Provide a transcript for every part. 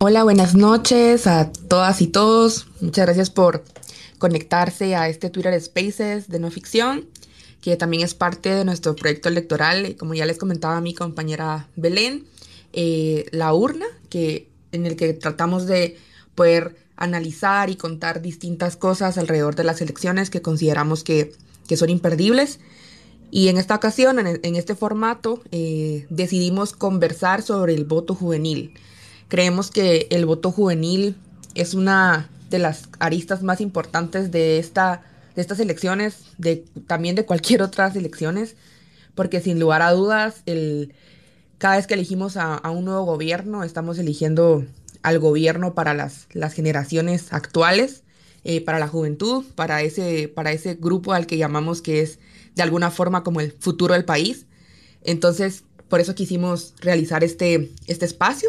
Hola, buenas noches a todas y todos. Muchas gracias por conectarse a este Twitter Spaces de no ficción, que también es parte de nuestro proyecto electoral, como ya les comentaba mi compañera Belén, eh, la urna, que, en el que tratamos de poder analizar y contar distintas cosas alrededor de las elecciones que consideramos que, son imperdibles. Y en esta ocasión, en, este formato, eh, decidimos conversar sobre el voto juvenil Creemos que el voto juvenil es una de las aristas más importantes de, esta, de estas elecciones, de, también de cualquier otras elecciones, porque sin lugar a dudas, el, cada vez que elegimos a, un nuevo gobierno, estamos eligiendo al gobierno para las, las generaciones actuales, eh, para la juventud, para ese, para ese grupo al que llamamos que es de alguna forma como el futuro del país. Entonces, por eso quisimos realizar este, este espacio.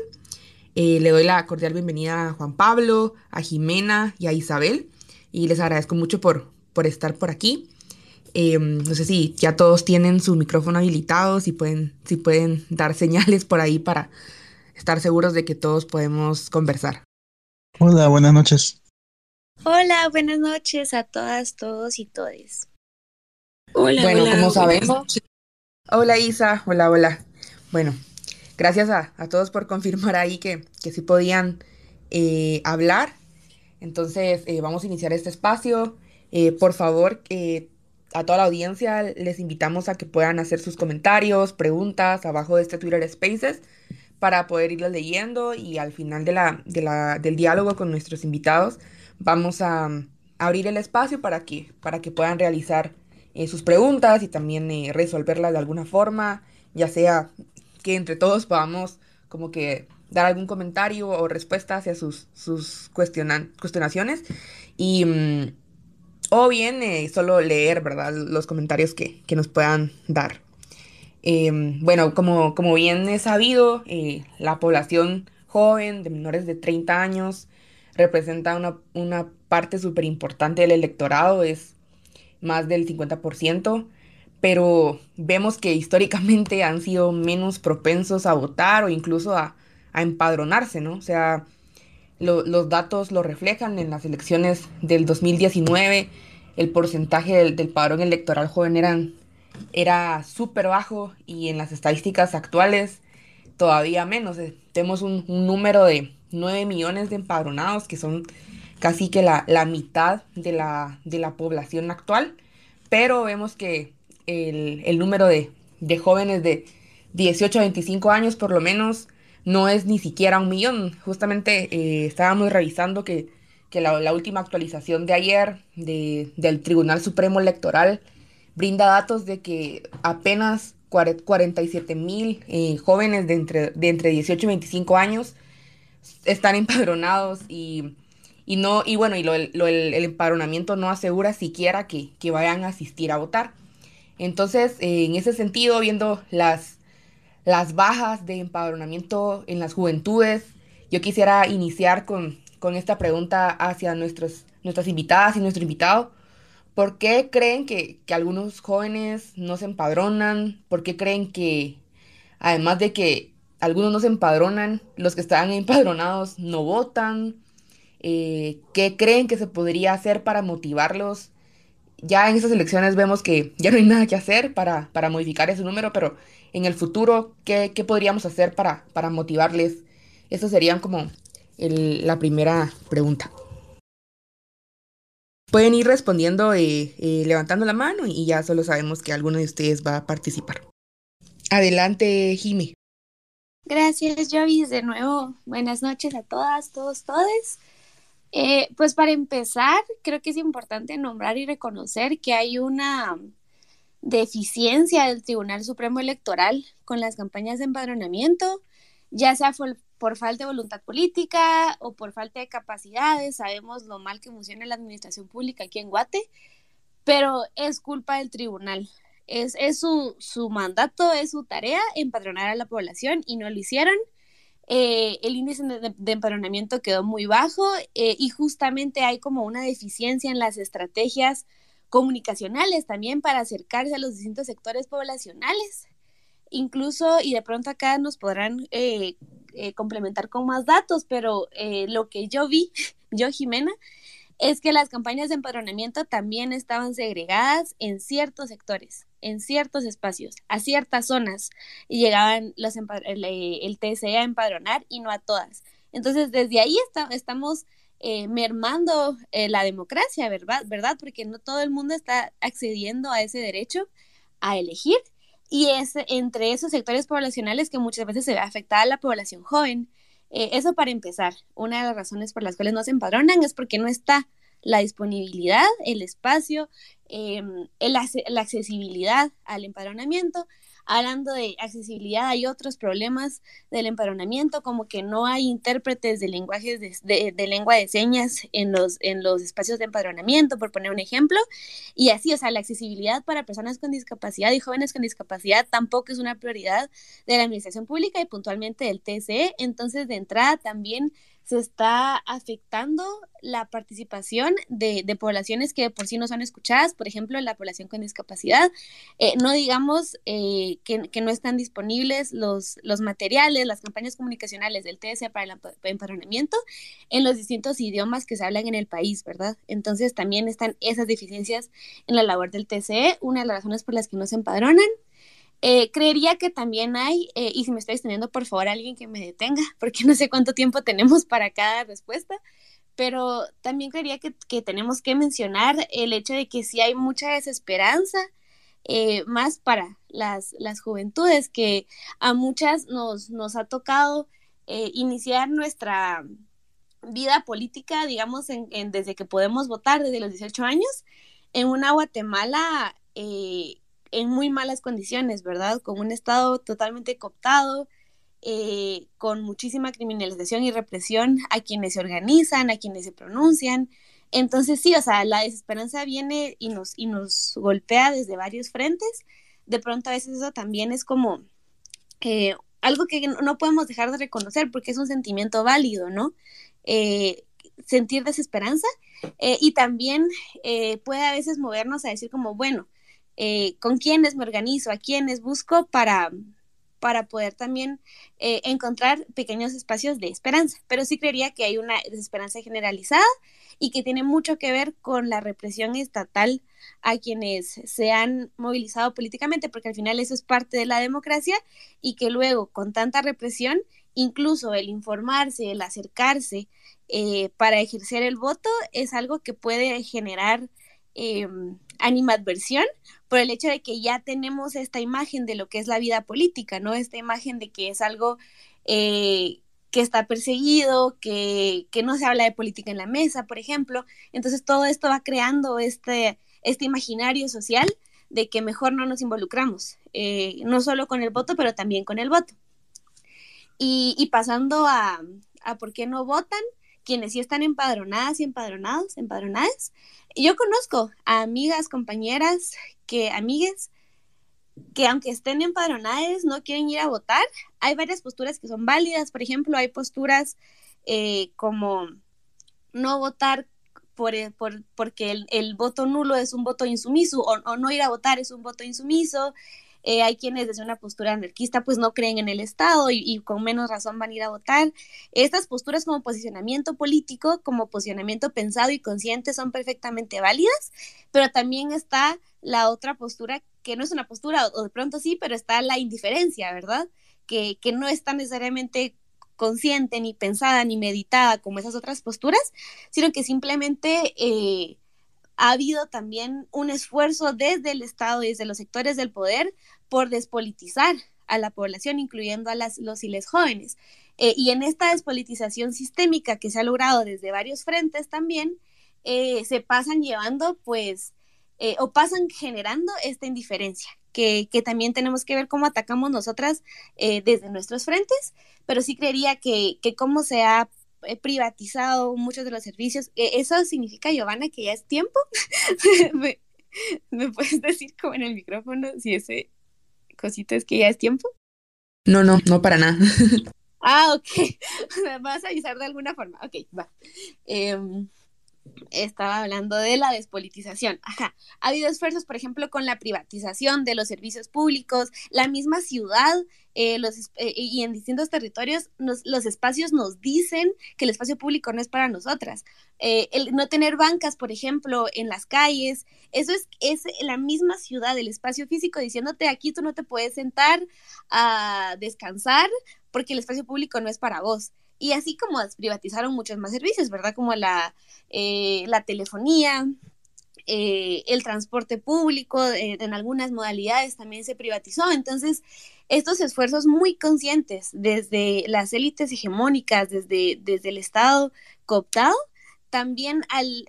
Eh, le doy la cordial bienvenida a Juan Pablo, a Jimena y a Isabel. Y les agradezco mucho por, por estar por aquí. Em, no sé si ya todos tienen su micrófono habilitado, si pueden, si pueden dar señales por ahí para estar seguros de que todos podemos conversar. Hola, buenas noches. Hola, buenas noches a todas, todos y todes. Hola, bueno, como sabemos. Hola Isa, hola, hola. Bueno, gracias a, todos por confirmar ahí que, que sí podían eh, hablar. Entonces, eh, vamos a iniciar este espacio. Eh, por favor, a toda la audiencia les invitamos a que puedan hacer sus comentarios, preguntas abajo de este Twitter Spaces para poder irlos leyendo y al final de la, del diálogo con nuestros invitados vamos a, a abrir el espacio para que, para que puedan realizar sus preguntas y también resolverlas de alguna forma, ya sea que entre todos podamos como que dar algún comentario o respuesta hacia sus, sus cuestionaciones y mm, o bien eh, solo leer verdad los comentarios que, nos puedan dar. Em, bueno como, como bien es sabido eh, la población joven de menores de 30 años representa una, una parte súper importante del electorado es más del 50% pero vemos que históricamente han sido menos propensos a votar o incluso a, empadronarse, ¿no? O sea, los datos lo reflejan en las elecciones del 2019, el porcentaje del, padrón electoral joven eran, era súper bajo y en las estadísticas actuales todavía menos. Eh, tenemos un, número de 9 millones de empadronados, que son casi que la, mitad de la, de la población actual, pero vemos que el, número de, jóvenes de 18 a 25 años por lo menos no es ni siquiera un millón. Justamente eh, estábamos revisando que, la, última actualización de ayer del Tribunal Supremo Electoral brinda datos de que apenas 47 mil eh, jóvenes de entre, de entre 18 y 25 años están empadronados y, no, y bueno, y el, empadronamiento no asegura siquiera que vayan a asistir a votar. Entonces, eh, en ese sentido, viendo las, las bajas de empadronamiento en las juventudes, yo quisiera iniciar con, esta pregunta hacia nuestros, nuestras invitadas y nuestro invitado. ¿Por qué creen que, algunos jóvenes no se empadronan? ¿Por qué creen que, además de que algunos no se empadronan, los que están empadronados no votan? Eh, ¿Qué creen que se podría hacer para motivarlos ya en esas elecciones vemos que ya no hay nada que hacer para, modificar ese número, pero en el futuro, ¿qué, podríamos hacer para, para motivarles? Eso sería como la primera pregunta. Pueden ir respondiendo eh, eh, levantando la mano y ya solo sabemos que alguno de ustedes va a participar. Adelante, Jimmy. Gracias, Jovis. De nuevo, buenas noches a todas, todos, todes. Eh, pues para empezar, creo que es importante nombrar y reconocer que hay una deficiencia del Tribunal Supremo Electoral con las campañas de empadronamiento, ya sea por, falta de voluntad política o por falta de capacidades. Sabemos lo mal que funciona la administración pública aquí en Guate, pero es culpa del tribunal. Es, es su, su mandato, es su tarea empadronar a la población y no lo hicieron. Eh, el índice de, empadronamiento quedó muy bajo eh, y justamente hay como una deficiencia en las estrategias comunicacionales también para acercarse a los distintos sectores poblacionales. Incluso, y de pronto acá nos podrán eh, eh, complementar con más datos, pero eh, lo que yo vi, yo Jimena, es que las campañas de empadronamiento también estaban segregadas en ciertos sectores, en ciertos espacios, a ciertas zonas, y llegaban los el, el, TSE a empadronar y no a todas. Entonces, desde ahí estamos eh, mermando la democracia, ¿verdad? Porque no todo el mundo está accediendo a ese derecho a elegir y es entre esos sectores poblacionales que muchas veces se ve afectada la población joven. Eh, eso para empezar, una de las razones por las cuales no se empadronan es porque no está la disponibilidad, el espacio, em, la accesibilidad al empadronamiento Hablando de accesibilidad, hay otros problemas del empadronamiento, como que no hay intérpretes de lenguajes de, lengua de señas en los, en los espacios de empadronamiento, por poner un ejemplo. Y así, o sea, la accesibilidad para personas con discapacidad y jóvenes con discapacidad tampoco es una prioridad de la administración pública y puntualmente del TSE. Entonces, de entrada también se está afectando la participación de, poblaciones que por sí no son escuchadas, por ejemplo, la población con discapacidad. Eh, no digamos eh, que, no están disponibles los, los materiales, las campañas comunicacionales del TSE para el empadronamiento en los distintos idiomas que se hablan en el país, ¿verdad? Entonces también están esas deficiencias en la labor del TSE, una de las razones por las que no se empadronan. Eh, creería que también hay, eh, y si me estoy extendiendo, por favor, alguien que me detenga, porque no sé cuánto tiempo tenemos para cada respuesta, pero también creería que, tenemos que mencionar el hecho de que sí hay mucha desesperanza, eh, más para las, las juventudes, que a muchas nos, nos ha tocado iniciar nuestra vida política, digamos, desde que podemos votar, desde los 18 años, en una Guatemala en muy malas condiciones, ¿verdad? Con un Estado totalmente cooptado, eh, con muchísima criminalización y represión a quienes se organizan, a quienes se pronuncian. Entonces sí, o sea, la desesperanza viene y nos, y nos golpea desde varios frentes. De pronto a veces eso también es como eh, algo que no podemos dejar de reconocer porque es un sentimiento válido, ¿no? Eh, sentir desesperanza y también puede a veces movernos a decir como, bueno, eh, con quiénes me organizo, a quiénes busco para, para poder también eh, encontrar pequeños espacios de esperanza. Pero sí creería que hay una desesperanza generalizada y que tiene mucho que ver con la represión estatal a quienes se han movilizado políticamente, porque al final eso es parte de la democracia y que luego con tanta represión, incluso el informarse, el acercarse eh, para ejercer el voto es algo que puede generar em, animadversión por el hecho de que ya tenemos esta imagen de lo que es la vida política, ¿no? Esta imagen de que es algo eh, que está perseguido, que, no se habla de política en la mesa, por ejemplo. Entonces todo esto va creando este, este imaginario social de que mejor no nos involucramos, eh, no solo con el voto, pero también con el voto. Y, pasando a, a por qué no votan, quienes sí están empadronadas y empadronados, empadronadas, yo conozco a amigas, compañeras, que amigues, que aunque estén empadronadas no quieren ir a votar. Hay varias posturas que son válidas. Por ejemplo, hay posturas eh, como no votar por, por, porque el, voto nulo es un voto insumiso o, o, no ir a votar es un voto insumiso. Eh, hay quienes desde una postura anarquista pues no creen en el Estado y, con menos razón van a ir a votar. Estas posturas como posicionamiento político, como posicionamiento pensado y consciente son perfectamente válidas, pero también está la otra postura que no es una postura, o de pronto sí, pero está la indiferencia, ¿verdad? Que, que no está necesariamente consciente, ni pensada, ni meditada como esas otras posturas, sino que simplemente... Eh, ha habido también un esfuerzo desde el Estado y desde los sectores del poder por despolitizar a la población, incluyendo a los y les jóvenes. Eh, y en esta despolitización sistémica que se ha logrado desde varios frentes también, eh, se pasan llevando, pues, eh, o pasan generando esta indiferencia, que, que, también tenemos que ver cómo atacamos nosotras desde nuestros frentes, pero sí creería que, que cómo se ha privatizado muchos de los servicios. E, ¿Eso significa, Giovanna, que ya es tiempo? ¿Me, puedes decir como en el micrófono si ese cosito es que ya es tiempo? No, no, no para nada. ah, ok. vas a avisar de alguna forma. Ok, va. Em, estaba hablando de la despolitización. Ajá. Ha habido esfuerzos, por ejemplo, con la privatización de los servicios públicos, la misma ciudad eh, los, eh, y en distintos territorios los espacios nos dicen que el espacio público no es para nosotras. Eh, el no tener bancas, por ejemplo, en las calles, eso es, es la misma ciudad, el espacio físico diciéndote aquí tú no te puedes sentar a descansar porque el espacio público no es para vos. Y así como privatizaron muchos más servicios, ¿verdad? Como la, eh, la telefonía, eh, el transporte público, eh, en algunas modalidades también se privatizó. Entonces, estos esfuerzos muy conscientes desde las élites hegemónicas, desde, desde el Estado cooptado, también al,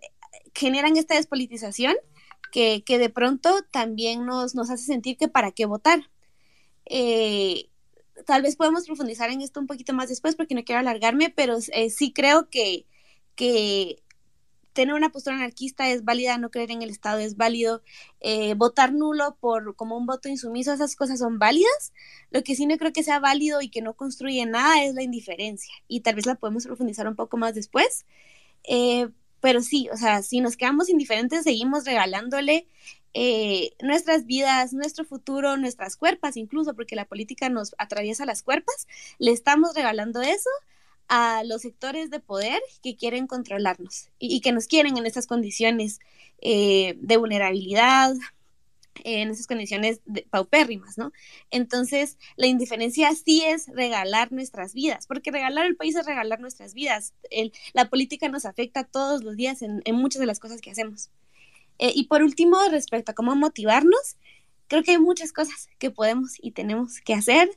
generan esta despolitización que, que de pronto también nos, nos hace sentir que para qué votar. Tal vez podemos profundizar en esto un poquito más después porque no quiero alargarme, pero eh, sí creo que, que tener una postura anarquista es válida, no creer en el Estado es válido, eh, votar nulo por como un voto insumiso, esas cosas son válidas. Lo que sí no creo que sea válido y que no construye nada es la indiferencia y tal vez la podemos profundizar un poco más después. Eh, pero sí, o sea, si nos quedamos indiferentes, seguimos regalándole eh, nuestras vidas, nuestro futuro, nuestras cuerpas, incluso porque la política nos atraviesa las cuerpas, le estamos regalando eso a los sectores de poder que quieren controlarnos y, que nos quieren en estas condiciones eh, de vulnerabilidad, en esas condiciones paupérrimas, ¿no? Entonces, la indiferencia sí es regalar nuestras vidas, porque regalar el país es regalar nuestras vidas. la política nos afecta todos los días en muchas de las cosas que hacemos. Eh, y por último, respecto a cómo motivarnos, creo que hay muchas cosas que podemos y tenemos que hacer.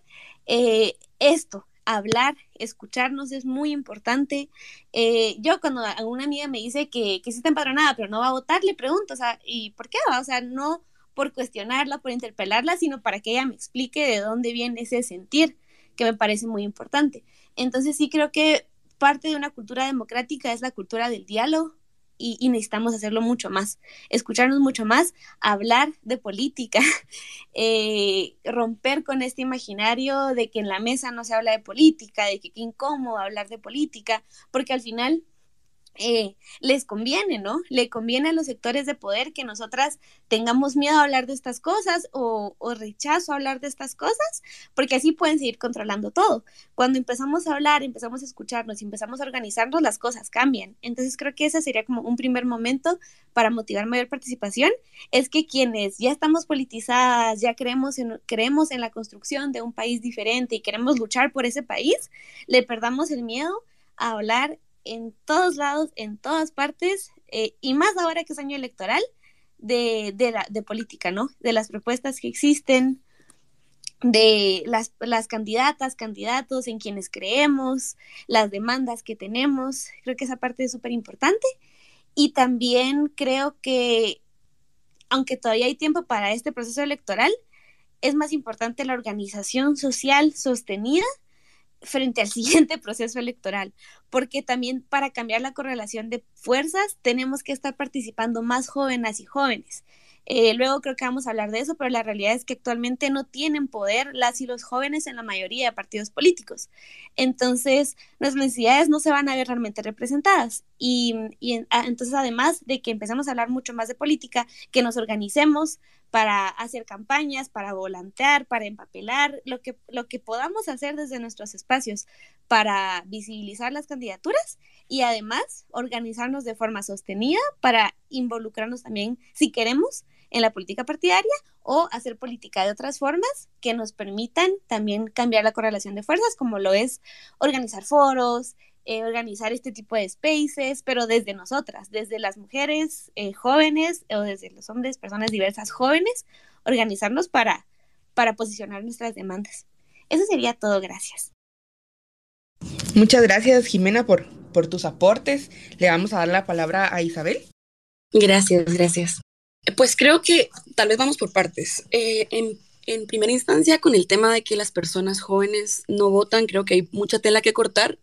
Eh, esto, hablar, escucharnos es muy importante. Eh, yo cuando una amiga me dice que, que sí está empadronada, pero no va a votar, le pregunto, o sea, ¿y por qué va? O sea, no por cuestionarla, por interpelarla, sino para que ella me explique de dónde viene ese sentir, que me parece muy importante. Entonces sí creo que parte de una cultura democrática es la cultura del diálogo, y, necesitamos hacerlo mucho más, escucharnos mucho más, hablar de política, eh, romper con este imaginario de que en la mesa no se habla de política, de que qué incómodo hablar de política, porque al final eh, les conviene, ¿no? Le conviene a los sectores de poder que nosotras tengamos miedo a hablar de estas cosas o, rechazo a hablar de estas cosas, porque así pueden seguir controlando todo. Cuando empezamos a hablar, empezamos a escucharnos y empezamos a organizarnos, las cosas cambian. Entonces creo que ese sería como un primer momento para motivar mayor participación, es que quienes ya estamos politizadas, ya creemos creemos en la construcción de un país diferente y queremos luchar por ese país, le perdamos el miedo a hablar en todos lados, en todas partes, eh, y más ahora que es año electoral, de, de, la, de política, ¿no? De las propuestas que existen, de las, las candidatas, candidatos, en quienes creemos, las demandas que tenemos. Creo que esa parte es súper importante. Y también creo que, aunque todavía hay tiempo para este proceso electoral, es más importante la organización social sostenida frente al siguiente proceso electoral, porque también para cambiar la correlación de fuerzas tenemos que estar participando más jóvenes y jóvenes. Eh, luego creo que vamos a hablar de eso, pero la realidad es que actualmente no tienen poder las y los jóvenes en la mayoría de partidos políticos. Entonces, nuestras necesidades no se van a ver realmente representadas. Y, y ah, entonces, además de que empezamos a hablar mucho más de política, que nos organicemos para hacer campañas, para volantear, para empapelar, lo que, lo que podamos hacer desde nuestros espacios para visibilizar las candidaturas y además organizarnos de forma sostenida para involucrarnos también, si queremos, en la política partidaria o hacer política de otras formas que nos permitan también cambiar la correlación de fuerzas, como lo es organizar foros, eh, organizar este tipo de spaces, pero desde nosotras, desde las mujeres eh, jóvenes o desde los hombres, personas diversas jóvenes, organizarnos para, para posicionar nuestras demandas. Eso sería todo, gracias. Muchas gracias, Jimena, por, por tus aportes. Le vamos a dar la palabra a Isabel. Gracias, gracias. Pues creo que tal vez vamos por partes. Eh, en, en primera instancia, con el tema de que las personas jóvenes no votan, creo que hay mucha tela que cortar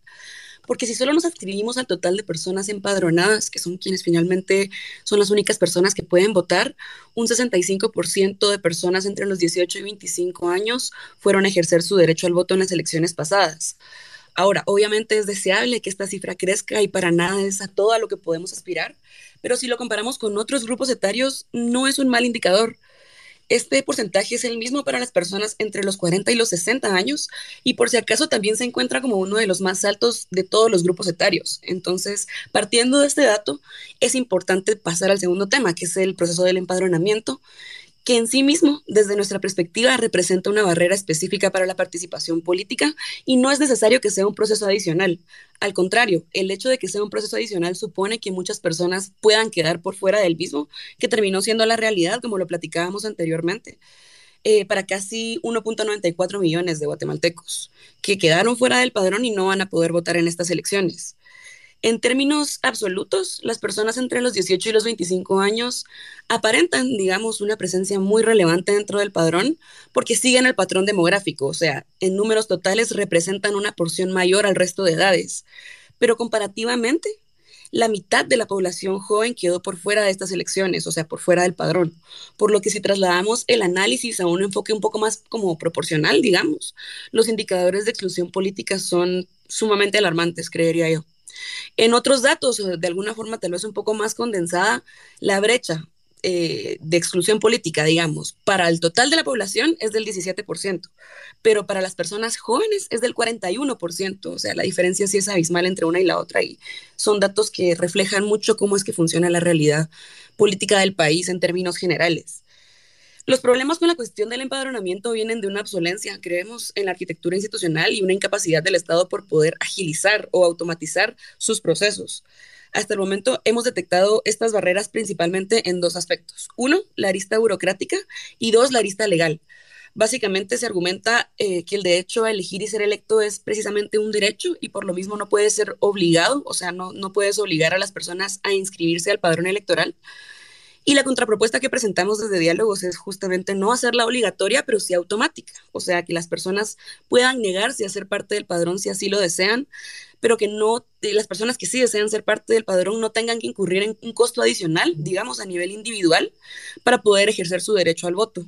porque si solo nos adscribimos al total de personas empadronadas, que son quienes finalmente son las únicas personas que pueden votar, un 65% de personas entre los 18 y 25 años fueron a ejercer su derecho al voto en las elecciones pasadas. Ahora, obviamente es deseable que esta cifra crezca y para nada es a todo a lo que podemos aspirar, pero si lo comparamos con otros grupos etarios, no es un mal indicador. Este porcentaje es el mismo para las personas entre los 40 y los 60 años y por si acaso también se encuentra como uno de los más altos de todos los grupos etarios. Entonces, partiendo de este dato, es importante pasar al segundo tema, que es el proceso del empadronamiento, que en sí mismo, desde nuestra perspectiva, representa una barrera específica para la participación política y no es necesario que sea un proceso adicional. Al contrario, el hecho de que sea un proceso adicional supone que muchas personas puedan quedar por fuera del mismo, que terminó siendo la realidad, como lo platicábamos anteriormente. Eh, para casi 1.94 millones de guatemaltecos que quedaron fuera del padrón y no van a poder votar en estas elecciones. En términos absolutos, las personas entre los 18 y los 25 años aparentan, digamos, una presencia muy relevante dentro del padrón porque siguen el patrón demográfico, o sea, en números totales representan una porción mayor al resto de edades, pero comparativamente, la mitad de la población joven quedó por fuera de estas elecciones, o sea, por fuera del padrón. Por lo que si trasladamos el análisis a un enfoque un poco más como proporcional, digamos, los indicadores de exclusión política son sumamente alarmantes, creería yo. En otros datos, de alguna forma tal vez un poco más condensada, la brecha eh, de exclusión política, digamos, para el total de la población es del 17%, pero para las personas jóvenes es del 41%, o sea, la diferencia sí es abismal entre una y la otra y son datos que reflejan mucho cómo es que funciona la realidad política del país en términos generales. Los problemas con la cuestión del empadronamiento vienen de una obsolencia, creemos, en la arquitectura institucional y una incapacidad del Estado por poder agilizar o automatizar sus procesos. Hasta el momento hemos detectado estas barreras principalmente en dos aspectos. Uno, la arista burocrática y dos, la arista legal. Básicamente se argumenta eh, que el derecho a elegir y ser electo es precisamente un derecho y por lo mismo no puede ser obligado, o sea, no, no puedes obligar a las personas a inscribirse al padrón electoral. Y la contrapropuesta que presentamos desde Diálogos es justamente no hacerla obligatoria, pero sí automática. O sea, que las personas puedan negarse a ser parte del padrón si así lo desean, pero que no, las personas que sí desean ser parte del padrón no tengan que incurrir en un costo adicional, digamos, a nivel individual, para poder ejercer su derecho al voto.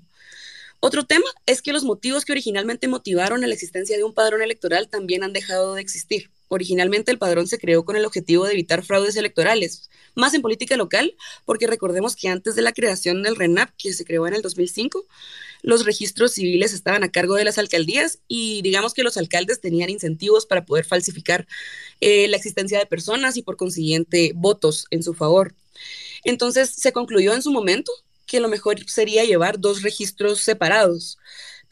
Otro tema es que los motivos que originalmente motivaron a la existencia de un padrón electoral también han dejado de existir. Originalmente el padrón se creó con el objetivo de evitar fraudes electorales, más en política local, porque recordemos que antes de la creación del RENAP, que se creó en el 2005, los registros civiles estaban a cargo de las alcaldías y digamos que los alcaldes tenían incentivos para poder falsificar eh, la existencia de personas y por consiguiente votos en su favor. Entonces se concluyó en su momento que lo mejor sería llevar dos registros separados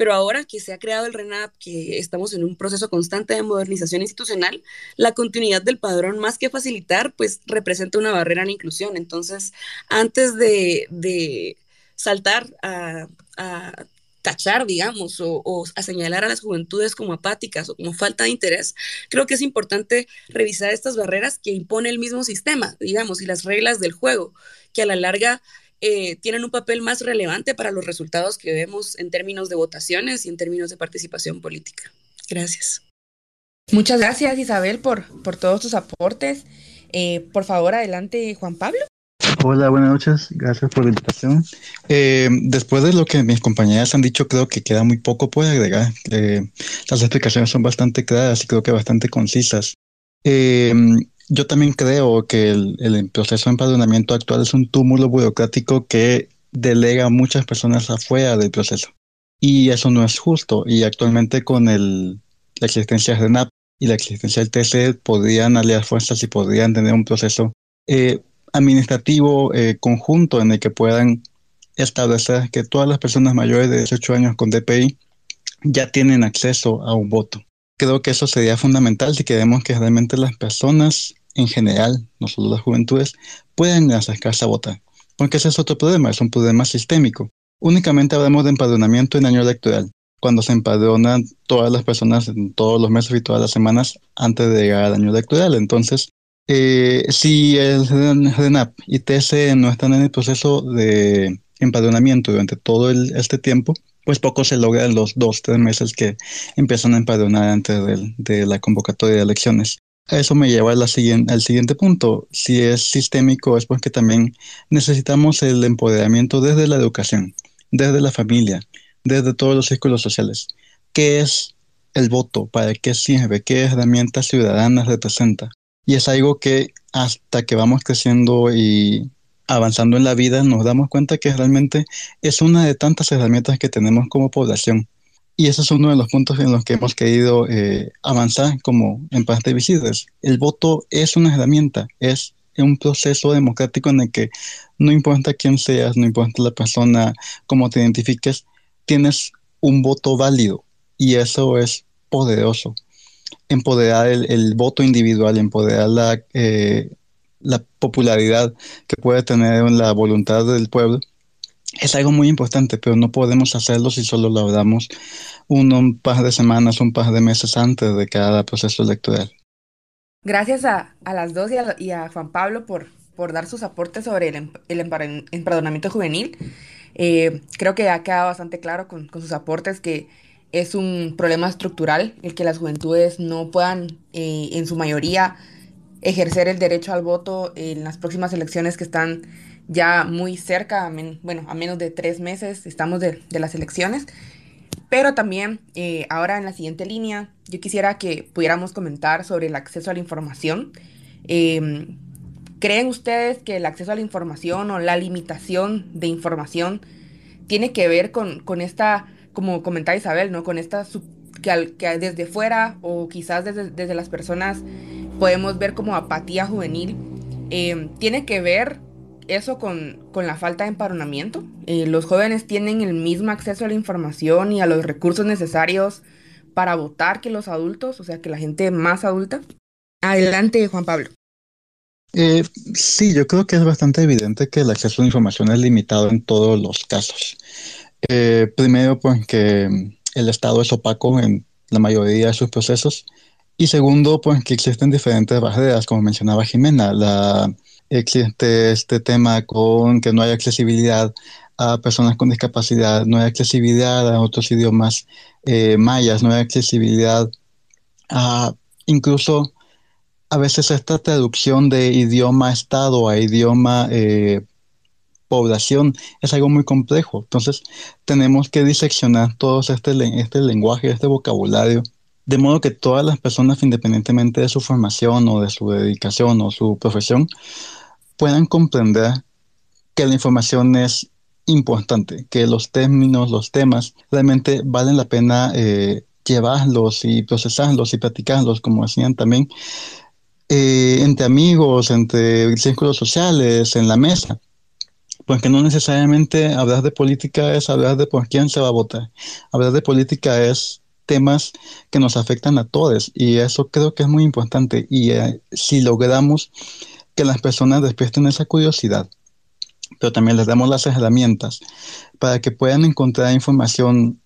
pero ahora que se ha creado el RENAP, que estamos en un proceso constante de modernización institucional, la continuidad del padrón, más que facilitar, pues representa una barrera a la inclusión. Entonces, antes de, saltar a, tachar, digamos, o, o, a señalar a las juventudes como apáticas o como falta de interés, creo que es importante revisar estas barreras que impone el mismo sistema, digamos, y las reglas del juego, que a la larga eh, tienen un papel más relevante para los resultados que vemos en términos de votaciones y en términos de participación política. Gracias. Muchas gracias Isabel por, por todos tus aportes. Eh, por favor, adelante Juan Pablo. Hola, buenas noches. Gracias por la invitación. Eh, después de lo que mis compañeras han dicho, creo que queda muy poco por agregar. las explicaciones son bastante claras y creo que bastante concisas. Yo también creo que el, proceso de empadronamiento actual es un túmulo burocrático que delega a muchas personas afuera del proceso. Y eso no es justo. Y actualmente con el, la existencia de RENAP y la existencia del TC podrían aliar fuerzas y podrían tener un proceso eh, administrativo eh, conjunto en el que puedan establecer que todas las personas mayores de 18 años con DPI ya tienen acceso a un voto. Creo que eso sería fundamental si queremos que realmente las personas en general, no solo las juventudes, pueden acercarse a votar. Porque ese es otro problema, es un problema sistémico. Únicamente hablamos de empadronamiento en año electoral, cuando se empadronan todas las personas en todos los meses y todas las semanas antes de llegar al año electoral. Entonces, eh, si el RENAP y TC no están en el proceso de empadronamiento durante todo este tiempo, pues poco se logra en los dos, tres meses que empiezan a empadronar antes de la convocatoria de elecciones. Eso me lleva la al siguiente punto. Si es sistémico es porque también necesitamos el empoderamiento desde la educación, desde la familia, desde todos los círculos sociales. ¿Qué es el voto, para qué sirve, qué herramientas ciudadanas representa. Y es algo que hasta que vamos creciendo y avanzando en la vida nos damos cuenta que realmente es una de tantas herramientas que tenemos como población. Y ese es uno de los puntos en los que hemos querido eh, avanzar como en parte visibles. El voto es una herramienta, es un proceso democrático en el que no importa quién seas, no importa la persona, cómo te identifiques, tienes un voto válido y eso es poderoso. Empoderar el, voto individual, empoderar la, eh, la popularidad que puede tener la voluntad del pueblo es algo muy importante, pero no podemos hacerlo si solo lo hablamos un par de semanas, un par de meses antes de cada proceso electoral. Gracias a, las dos y a, Juan Pablo por, por dar sus aportes sobre el, el empadronamiento juvenil. Eh, creo que ha quedado bastante claro con, sus aportes que es un problema estructural el que las juventudes no puedan eh, en su mayoría ejercer el derecho al voto en las próximas elecciones que están ya muy cerca, bueno, a menos de tres meses estamos de, las elecciones. Pero también eh, ahora en la siguiente línea, yo quisiera que pudiéramos comentar sobre el acceso a la información. Em, ¿Creen ustedes que el acceso a la información o la limitación de información tiene que ver con, esta, como comentaba Isabel, ¿no? Con esta que, que desde fuera o quizás desde, desde, las personas podemos ver como apatía juvenil, em, tiene que ver eso con, la falta de empadronamiento. Eh, los jóvenes tienen el mismo acceso a la información y a los recursos necesarios para votar que los adultos, o sea, que la gente más adulta. Adelante, Juan Pablo. Eh, sí, yo creo que es bastante evidente que el acceso a la información es limitado en todos los casos. Eh, primero, pues que el Estado es opaco en la mayoría de sus procesos. Y segundo, pues que existen diferentes barreras, como mencionaba Jimena, la existe este tema con que no hay accesibilidad a personas con discapacidad, no hay accesibilidad a otros idiomas eh, mayas, no hay accesibilidad a incluso a veces esta traducción de idioma estado a idioma eh, población es algo muy complejo. Entonces tenemos que diseccionar todo este, este lenguaje, este vocabulario, de modo que todas las personas, independientemente de su formación o de su dedicación o su profesión, puedan comprender que la información es importante, que los términos, los temas, realmente valen la pena eh, llevarlos y procesarlos y platicarlos, como decían también, eh, entre amigos, entre círculos sociales, en la mesa. Porque no necesariamente hablar de política es hablar de por quién se va a votar. Hablar de política es temas que nos afectan a todos y eso creo que es muy importante. Y eh, si logramos que las personas despierten esa curiosidad, pero también les damos las herramientas para que puedan encontrar información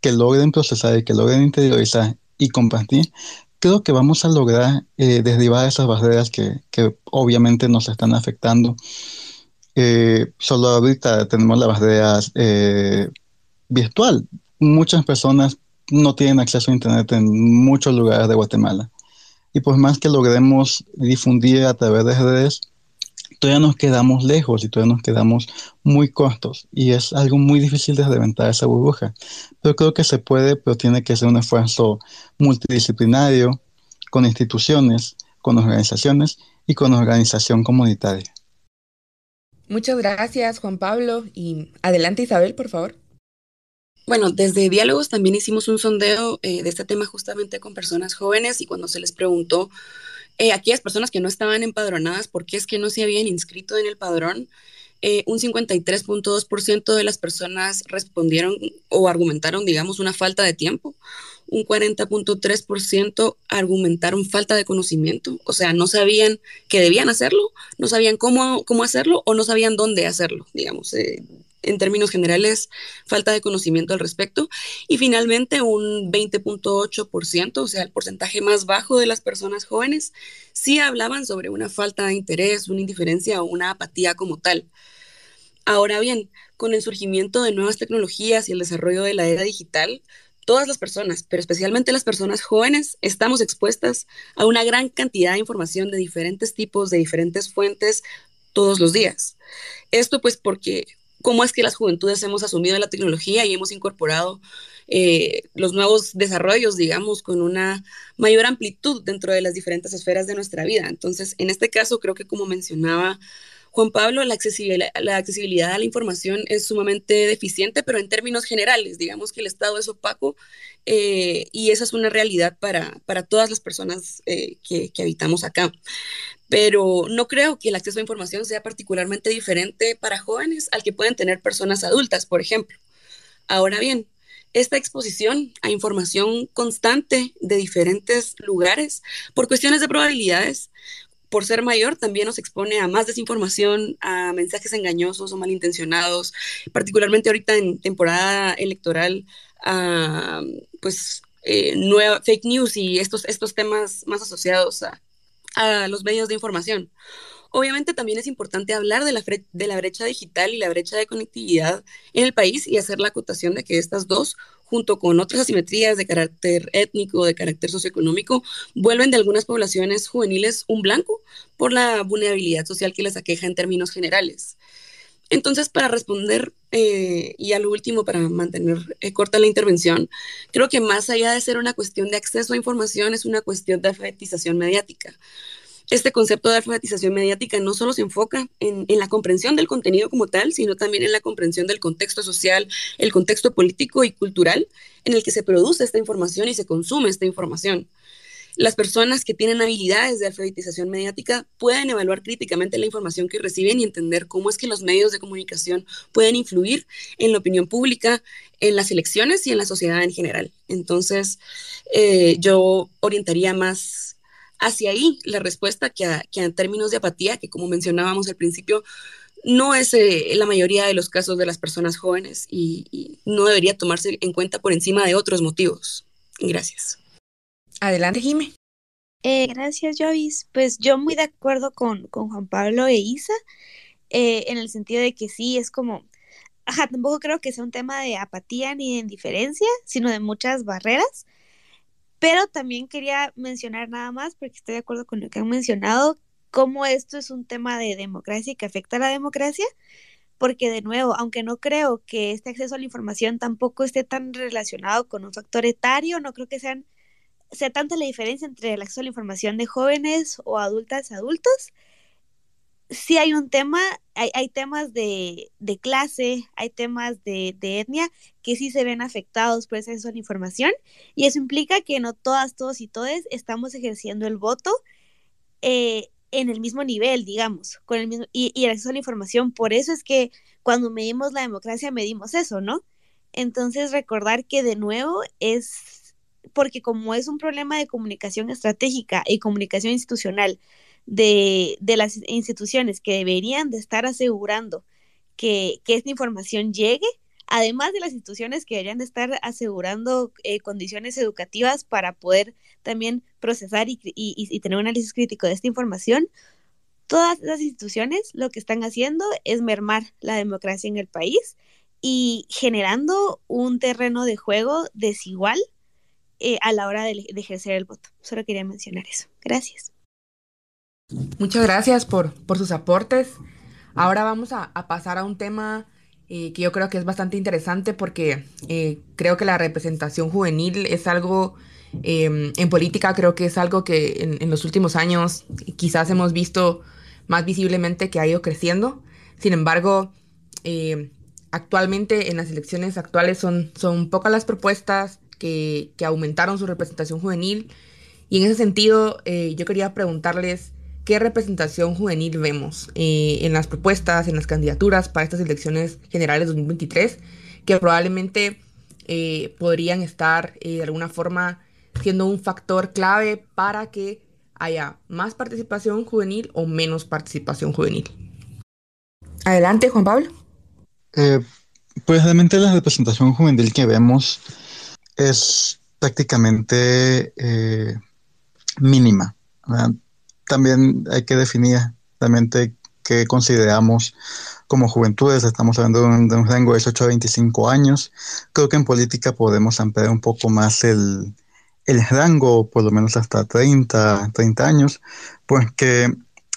que logren procesar y que logren interiorizar y compartir, creo que vamos a lograr eh, derribar esas barreras que, obviamente nos están afectando. Eh, solo ahorita tenemos la barrera eh, virtual. Muchas personas no tienen acceso a Internet en muchos lugares de Guatemala. Y por más que logremos difundir a través de redes, todavía nos quedamos lejos y todavía nos quedamos muy cortos. Y es algo muy difícil de reventar esa burbuja. Pero creo que se puede, pero tiene que ser un esfuerzo multidisciplinario, con instituciones, con organizaciones y con organización comunitaria. Muchas gracias, Juan Pablo. Y adelante, Isabel, por favor. Bueno, desde Diálogos también hicimos un sondeo eh, de este tema justamente con personas jóvenes y cuando se les preguntó eh, a aquellas personas que no estaban empadronadas por qué es que no se habían inscrito en el padrón, eh, un 53.2% de las personas respondieron o argumentaron, digamos, una falta de tiempo. Un 40.3% argumentaron falta de conocimiento, o sea, no sabían que debían hacerlo, no sabían cómo, cómo hacerlo o no sabían dónde hacerlo, digamos en términos generales, falta de conocimiento al respecto. Y finalmente, un 20.8%, o sea, el porcentaje más bajo de las personas jóvenes, sí hablaban sobre una falta de interés, una indiferencia o una apatía como tal. Ahora bien, con el surgimiento de nuevas tecnologías y el desarrollo de la era digital, todas las personas, pero especialmente las personas jóvenes, estamos expuestas a una gran cantidad de información de diferentes tipos, de diferentes fuentes, todos los días. Esto pues porque cómo es que las juventudes hemos asumido la tecnología y hemos incorporado eh, los nuevos desarrollos, digamos, con una mayor amplitud dentro de las diferentes esferas de nuestra vida. Entonces, en este caso, creo que como mencionaba Juan Pablo, la accesibilidad, la accesibilidad a la información es sumamente deficiente, pero en términos generales, digamos que el Estado es opaco eh, y esa es una realidad para, para todas las personas eh, que, que habitamos acá pero no creo que el acceso a información sea particularmente diferente para jóvenes al que pueden tener personas adultas, por ejemplo. Ahora bien, esta exposición a información constante de diferentes lugares, por cuestiones de probabilidades, por ser mayor, también nos expone a más desinformación, a mensajes engañosos o malintencionados, particularmente ahorita en temporada electoral, a pues eh, nueva, fake news y estos, estos temas más asociados a, a los medios de información. Obviamente también es importante hablar de la, de la brecha digital y la brecha de conectividad en el país y hacer la acotación de que estas dos, junto con otras asimetrías de carácter étnico, de carácter socioeconómico, vuelven de algunas poblaciones juveniles un blanco por la vulnerabilidad social que les aqueja en términos generales. Entonces, para responder, eh, y a lo último, para mantener eh, corta la intervención, creo que más allá de ser una cuestión de acceso a información, es una cuestión de alfabetización mediática este concepto de alfabetización mediática no solo se enfoca en, la comprensión del contenido como tal, sino también en la comprensión del contexto social, el contexto político y cultural en el que se produce esta información y se consume esta información. Las personas que tienen habilidades de alfabetización mediática pueden evaluar críticamente la información que reciben y entender cómo es que los medios de comunicación pueden influir en la opinión pública, en las elecciones y en la sociedad en general. Entonces, eh, yo orientaría más hacia ahí la respuesta que, en términos de apatía, que como mencionábamos al principio, no es eh, la mayoría de los casos de las personas jóvenes y, no debería tomarse en cuenta por encima de otros motivos. Gracias. Adelante, Jime. Eh, gracias, Jovis. Pues yo muy de acuerdo con, Juan Pablo e Isa, eh, en el sentido de que sí, es como, ajá, tampoco creo que sea un tema de apatía ni de indiferencia, sino de muchas barreras pero también quería mencionar nada más, porque estoy de acuerdo con lo que han mencionado, cómo esto es un tema de democracia y que afecta a la democracia, porque de nuevo, aunque no creo que este acceso a la información tampoco esté tan relacionado con un factor etario, no creo que sean, sea tanta la diferencia entre el acceso a la información de jóvenes o adultas adultos, sí hay un tema, hay, hay temas de, de, clase, hay temas de, de, etnia que sí se ven afectados por esa información y eso implica que no todas, todos y todes estamos ejerciendo el voto eh, en el mismo nivel, digamos, con el mismo, y, y el acceso a la información. Por eso es que cuando medimos la democracia medimos eso, ¿no? Entonces recordar que de nuevo es porque como es un problema de comunicación estratégica y comunicación institucional, de, las instituciones que deberían de estar asegurando que, esta información llegue, además de las instituciones que deberían de estar asegurando eh, condiciones educativas para poder también procesar y, y, tener un análisis crítico de esta información, todas las instituciones lo que están haciendo es mermar la democracia en el país y generando un terreno de juego desigual eh, a la hora de ejercer el voto. Solo quería mencionar eso. Gracias. Muchas gracias por, por sus aportes. Ahora vamos a, pasar a un tema eh, que yo creo que es bastante interesante porque eh, creo que la representación juvenil es algo, em, en política creo que es algo que en, los últimos años quizás hemos visto más visiblemente que ha ido creciendo. Sin embargo, eh, actualmente en las elecciones actuales son, son pocas las propuestas que, aumentaron su representación juvenil. Y en ese sentido, yo quería preguntarles qué representación juvenil vemos eh, en las propuestas, en las candidaturas para estas elecciones generales 2023, que probablemente eh, podrían estar eh, de alguna forma siendo un factor clave para que haya más participación juvenil o menos participación juvenil. Adelante, Juan Pablo. pues realmente la representación juvenil que vemos es prácticamente mínima también hay que definir realmente qué consideramos como juventudes. Estamos hablando de un, rango de 18 a 25 años. Creo que en política podemos ampliar un poco más el, rango, por lo menos hasta 30, 30 años, porque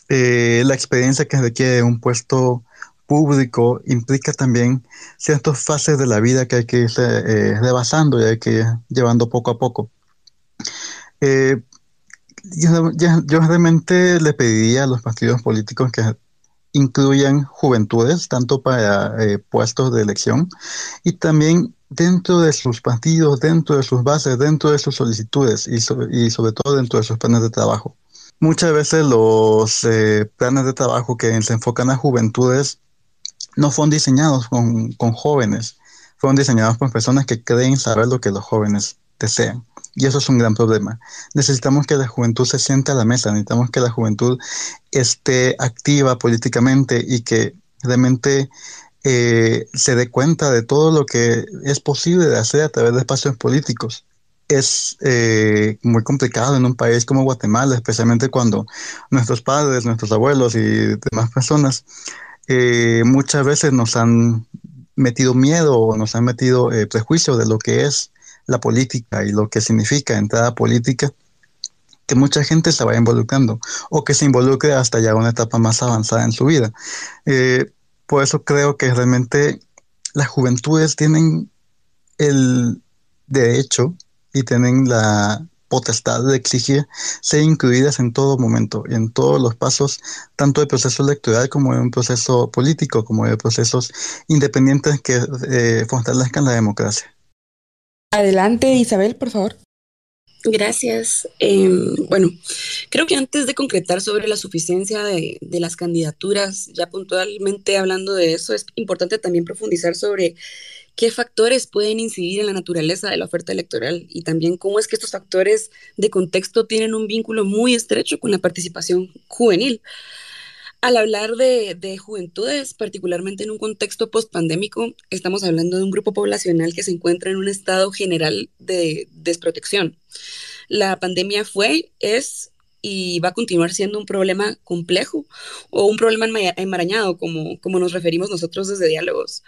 eh, la experiencia que requiere un puesto implica también ciertas fases de la vida que hay que ir eh, rebasando y hay que ir llevando poco a poco. Eh, yo, realmente le pediría a los partidos políticos que incluyan juventudes, tanto para eh, puestos de elección y también dentro de sus partidos, dentro de sus bases, dentro de sus solicitudes y, y sobre todo dentro de sus planes de trabajo. Muchas veces los eh, planes de trabajo que se enfocan a juventudes no fueron diseñados con, con jóvenes, fueron diseñados por personas que creen saber lo que los jóvenes desean. Y eso es un gran problema. Necesitamos que la juventud se siente a la mesa, necesitamos que la juventud esté activa políticamente y que realmente eh, se dé cuenta de todo lo que es posible de hacer a través de espacios políticos. Es eh, muy complicado en un país como Guatemala, especialmente cuando nuestros padres, nuestros abuelos y demás personas eh, muchas veces nos han metido miedo o nos han metido prejuicio de lo que es la política y lo que significa entrada política, que mucha gente se vaya involucrando o que se involucre hasta ya una etapa más avanzada en su vida. Eh, por eso creo que realmente las juventudes tienen el derecho y tienen la potestad de exigir ser incluidas en todo momento, y en todos los pasos, tanto del proceso electoral como en un proceso político, como de procesos independientes que eh, fortalezcan la democracia. Adelante, Isabel, por favor. Gracias. Em, bueno, creo que antes de concretar sobre la suficiencia de, las candidaturas, ya puntualmente hablando de eso, es importante también profundizar sobre qué factores pueden incidir en la naturaleza de la oferta electoral y también cómo es que estos factores de contexto tienen un vínculo muy estrecho con la participación juvenil. Al hablar de, juventudes, particularmente en un contexto post-pandémico, estamos hablando de un grupo poblacional que se encuentra en un estado general de desprotección. La pandemia fue, es y va a continuar siendo un problema complejo o un problema enmarañado, como, como nos referimos nosotros desde diálogos.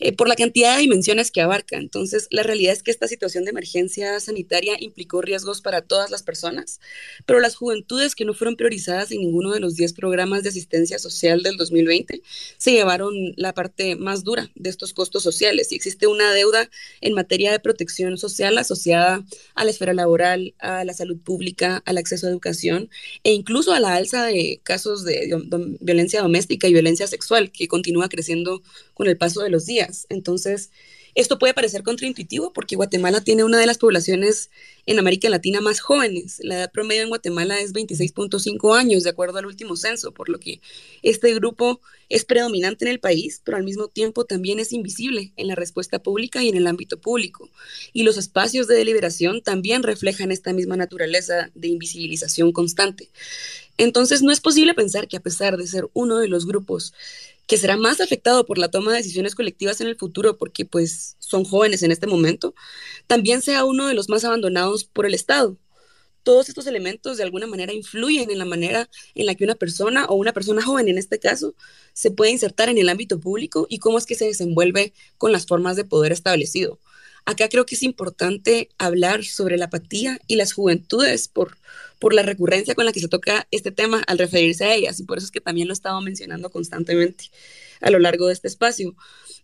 Eh, por la cantidad de dimensiones que abarca. Entonces, la realidad es que esta situación de emergencia sanitaria implicó riesgos para todas las personas, pero las juventudes que no fueron priorizadas en ninguno de los 10 programas de asistencia social del 2020 se llevaron la parte más dura de estos costos sociales y existe una deuda en materia de protección social asociada a la esfera laboral, a la salud pública, al acceso a educación e incluso a la alza de casos de violencia doméstica y violencia sexual que continúa creciendo con el paso de los días. Entonces, esto puede parecer contraintuitivo porque Guatemala tiene una de las poblaciones en América Latina más jóvenes. La edad promedio en Guatemala es 26.5 años, de acuerdo al último censo, por lo que este grupo es predominante en el país, pero al mismo tiempo también es invisible en la respuesta pública y en el ámbito público. Y los espacios de deliberación también reflejan esta misma naturaleza de invisibilización constante. Entonces, no es posible pensar que a pesar de ser uno de los grupos que será más afectado por la toma de decisiones colectivas en el futuro porque pues son jóvenes en este momento, también sea uno de los más abandonados por el Estado. Todos estos elementos de alguna manera influyen en la manera en la que una persona o una persona joven en este caso se puede insertar en el ámbito público y cómo es que se desenvuelve con las formas de poder establecido. Acá creo que es importante hablar sobre la apatía y las juventudes por, por la recurrencia con la que se toca este tema al referirse a ellas y por eso es que también lo he estado mencionando constantemente a lo largo de este espacio.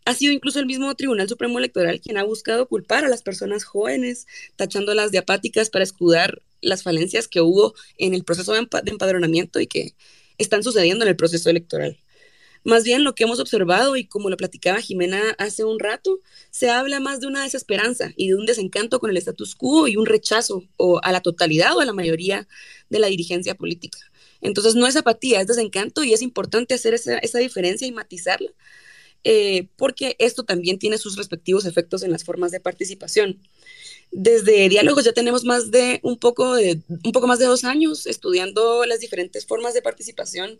Ha sido incluso el mismo Tribunal Supremo Electoral quien ha buscado culpar a las personas jóvenes, tachándolas de apáticas para escudar las falencias que hubo en el proceso de empadronamiento y que están sucediendo en el proceso electoral. Más bien lo que hemos observado y como lo platicaba Jimena hace un rato, se habla más de una desesperanza y de un desencanto con el status quo y un rechazo o a la totalidad o a la mayoría de la dirigencia política. Entonces no es apatía, es desencanto y es importante hacer esa, esa diferencia y matizarla, eh, porque esto también tiene sus respectivos efectos en las formas de participación. Desde Diálogos ya tenemos más de un poco, de, un poco más de dos años estudiando las diferentes formas de participación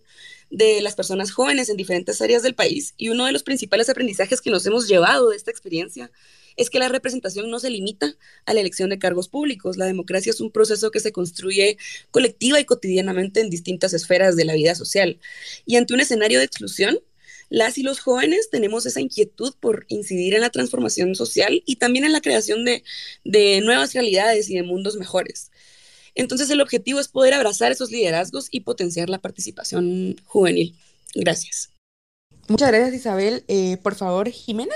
de las personas jóvenes en diferentes áreas del país y uno de los principales aprendizajes que nos hemos llevado de esta experiencia es que la representación no se limita a la elección de cargos públicos. La democracia es un proceso que se construye colectiva y cotidianamente en distintas esferas de la vida social. Y ante un escenario de exclusión, las y los jóvenes tenemos esa inquietud por incidir en la transformación social y también en la creación de, de nuevas realidades y de mundos mejores. Entonces el objetivo es poder abrazar esos liderazgos y potenciar la participación juvenil. Gracias. Muchas gracias Isabel. Eh, por favor, Jimena.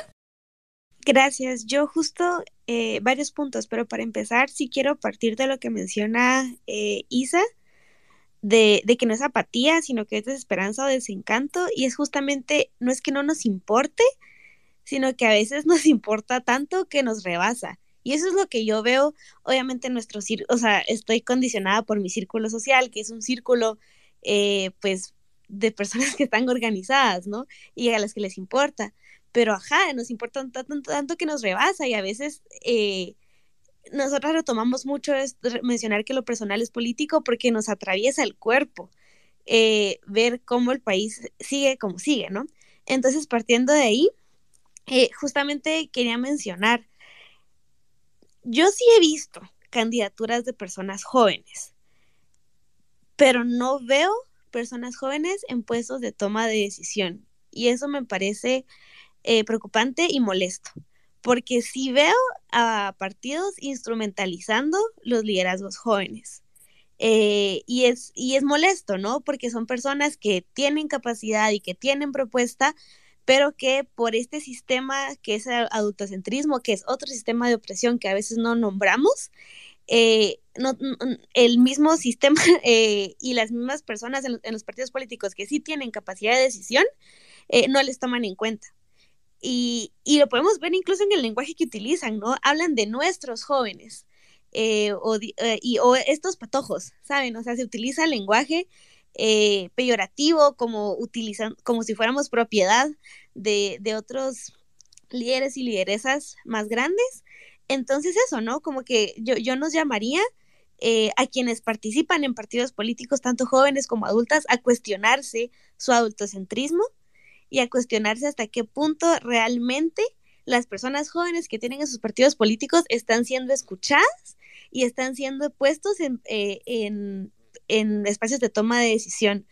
Gracias. Yo justo eh, varios puntos, pero para empezar sí quiero partir de lo que menciona eh, Isa, de, de, que no es apatía, sino que es desesperanza o desencanto, y es justamente, no es que no nos importe, sino que a veces nos importa tanto que nos rebasa. Y eso es lo que yo veo, obviamente, en nuestro círculo, o sea, estoy condicionada por mi círculo social, que es un círculo, eh, pues, de personas que están organizadas, ¿no? Y a las que les importa. Pero, ajá, nos importa tanto, tanto que nos rebasa y a veces eh, nosotras retomamos mucho mencionar que lo personal es político porque nos atraviesa el cuerpo, eh, ver cómo el país sigue como sigue, ¿no? Entonces, partiendo de ahí, eh, justamente quería mencionar, yo sí he visto candidaturas de personas jóvenes, pero no veo personas jóvenes en puestos de toma de decisión. Y eso me parece eh, preocupante y molesto, porque sí veo a partidos instrumentalizando los liderazgos jóvenes. Eh, y, es, y es molesto, ¿no? Porque son personas que tienen capacidad y que tienen propuesta, pero que por este sistema que es el adultocentrismo, que es otro sistema de opresión que a veces no nombramos, eh, el mismo sistema eh, y las mismas personas en, los partidos políticos que sí tienen capacidad de decisión, no les toman en cuenta. Y, y, lo podemos ver incluso en el lenguaje que utilizan, ¿no? Hablan de nuestros jóvenes o, y, o estos patojos, ¿saben? O sea, se utiliza el lenguaje eh, peyorativo, como, utilizan, como si fuéramos propiedad de, de otros líderes y lideresas más grandes. Entonces eso, ¿no? Como que yo, yo nos llamaría eh, a quienes participan en partidos políticos, tanto jóvenes como adultas, a cuestionarse su adultocentrismo y a cuestionarse hasta qué punto realmente las personas jóvenes que tienen esos partidos políticos están siendo escuchadas y están siendo puestos en, eh, en en espacios de toma de decisión,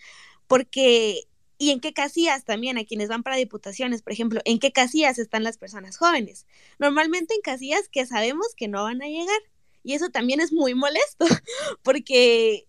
porque y en qué casillas también a quienes van para diputaciones, por ejemplo, en qué casillas están las personas jóvenes. Normalmente en casillas que sabemos que no van a llegar. Y eso también es muy molesto, porque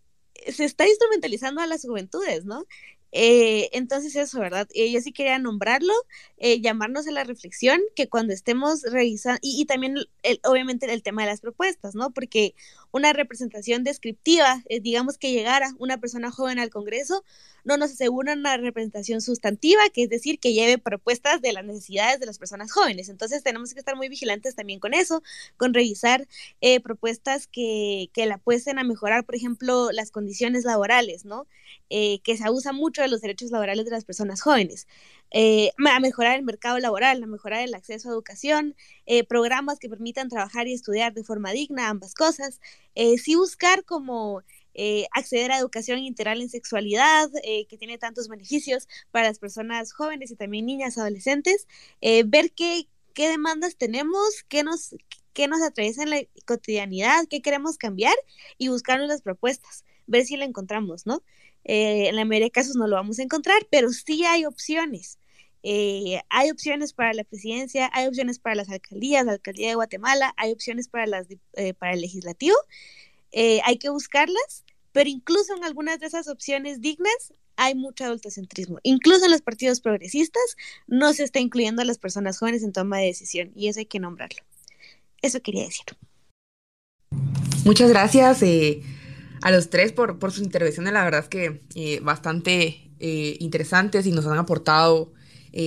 se está instrumentalizando a las juventudes, ¿no? Eh, entonces eso, ¿verdad? Eh, yo sí quería nombrarlo, eh, llamarnos a la reflexión, que cuando estemos revisando, y, también obviamente el tema de las propuestas, ¿no? Porque una representación descriptiva, digamos que llegara una persona joven al Congreso, no nos asegura una representación sustantiva, que es decir, que lleve propuestas de las necesidades de las personas jóvenes. Entonces tenemos que estar muy vigilantes también con eso, con revisar eh, propuestas que, que la apuesten a mejorar, por ejemplo, las condiciones laborales, ¿no? Eh, que se abusa mucho de los derechos laborales de las personas jóvenes. Eh, a mejorar el mercado laboral, a mejorar el acceso a educación, programas que permitan trabajar y estudiar de forma digna, ambas cosas. sí buscar como eh, acceder a educación integral en sexualidad, eh, que tiene tantos beneficios para las personas jóvenes y también niñas, adolescentes, eh, ver qué, qué demandas tenemos, qué nos, qué nos atraviesa en la cotidianidad, qué queremos cambiar y buscar las propuestas, ver si la encontramos, ¿no? En la mayoría de casos no lo vamos a encontrar, pero sí hay opciones. hay opciones para la presidencia, hay opciones para las alcaldías, la alcaldía de Guatemala, hay opciones para, las, para el legislativo. hay que buscarlas pero incluso en algunas de esas opciones dignas hay mucho adultocentrismo. Incluso en los partidos progresistas no se está incluyendo a las personas jóvenes en toma de decisión y eso hay que nombrarlo. Eso quería decir. Muchas gracias eh, a los tres por, por sus intervenciones. La verdad es que eh, bastante eh, interesantes y nos han aportado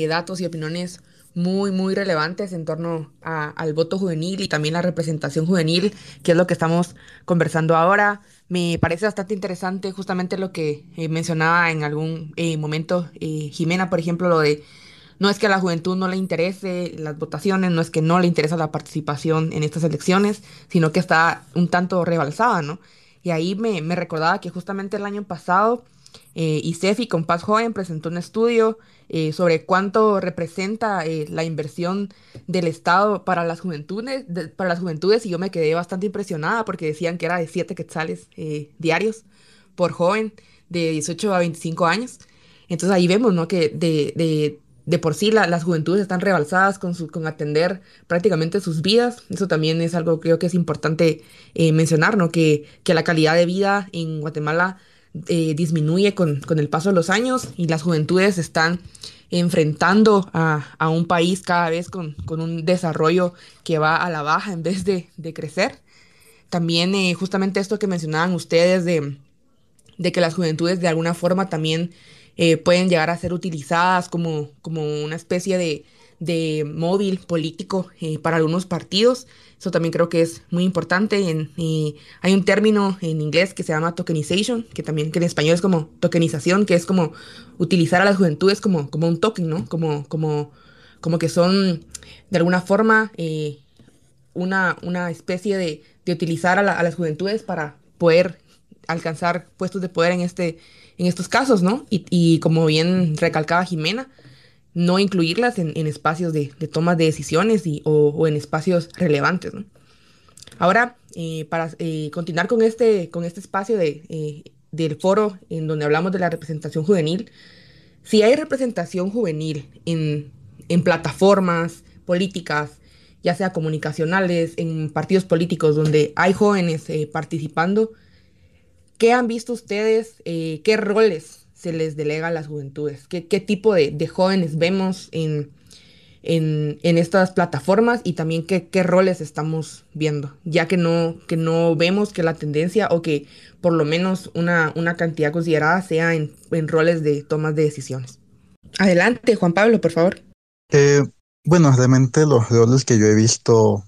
datos y opiniones muy, muy relevantes en torno al voto juvenil y también la representación juvenil, que es lo que estamos conversando ahora. Me parece bastante interesante justamente lo que eh, mencionaba en algún eh, momento eh, Jimena, por ejemplo, lo de no es que a la juventud no le interese las votaciones, no es que no le interesa la participación en estas elecciones, sino que está un tanto rebalsada, ¿no? Y ahí me, me recordaba que justamente el año pasado eh, ICEFI con Paz Joven presentó un estudio eh, sobre cuánto representa eh, la inversión del Estado para las juventudes, para las juventudes y yo me quedé bastante impresionada porque decían que era de 7 quetzales eh, diarios por joven de 18 a 25 años. Entonces ahí vemos ¿no? que de, de, de por sí las juventudes están rebalsadas con, con atender prácticamente sus vidas. Eso también es algo creo que es importante mencionar, ¿no? que, que la calidad de vida en Guatemala eh, disminuye con, el paso de los años y las juventudes están enfrentando a, un país cada vez con, un desarrollo que va a la baja en vez de, crecer. También eh, justamente esto que mencionaban ustedes de, de, que las juventudes de alguna forma también eh, pueden llegar a ser utilizadas como, como una especie de, de móvil político eh, para algunos partidos. Eso también creo que es muy importante. En, hay un término en inglés que se llama tokenization, que también que en español es como tokenización, que es como utilizar a las juventudes como, como un token, ¿no? Como, como, como que son de alguna forma eh, una, una especie de, de utilizar a, las juventudes para poder alcanzar puestos de poder en, este, en estos casos, ¿no? Y, y como bien recalcaba Jimena, no incluirlas en, espacios de, toma de decisiones y, o, en espacios relevantes. Ahora, eh, para eh, continuar con este, con este espacio de, eh, del foro en donde hablamos de la representación juvenil, si hay representación juvenil en, en plataformas políticas, ya sea comunicacionales, en partidos políticos donde hay jóvenes participando, ¿qué han visto ustedes? ¿Qué roles se les delega a las juventudes? ¿Qué, tipo de, jóvenes vemos en, en, estas plataformas y también qué, roles estamos viendo? Ya que no, que no vemos que la tendencia o que por lo menos una, una cantidad considerada sea en, roles de tomas de decisiones. Adelante, Juan Pablo, por favor. Eh, bueno, realmente los roles que yo he visto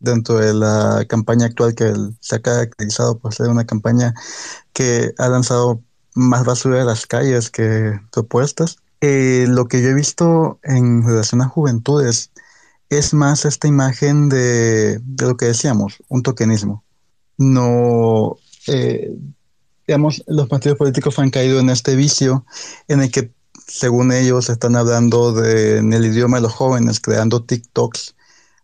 dentro de la campaña actual que se ha caracterizado por ser una campaña que ha lanzado más basura de las calles que propuestas. Eh, lo que yo he visto en relación a juventudes es más esta imagen de, lo que decíamos, un tokenismo. No, eh, digamos, los partidos políticos han caído en este vicio en el que, según ellos, están hablando de, en el idioma de los jóvenes, creando TikToks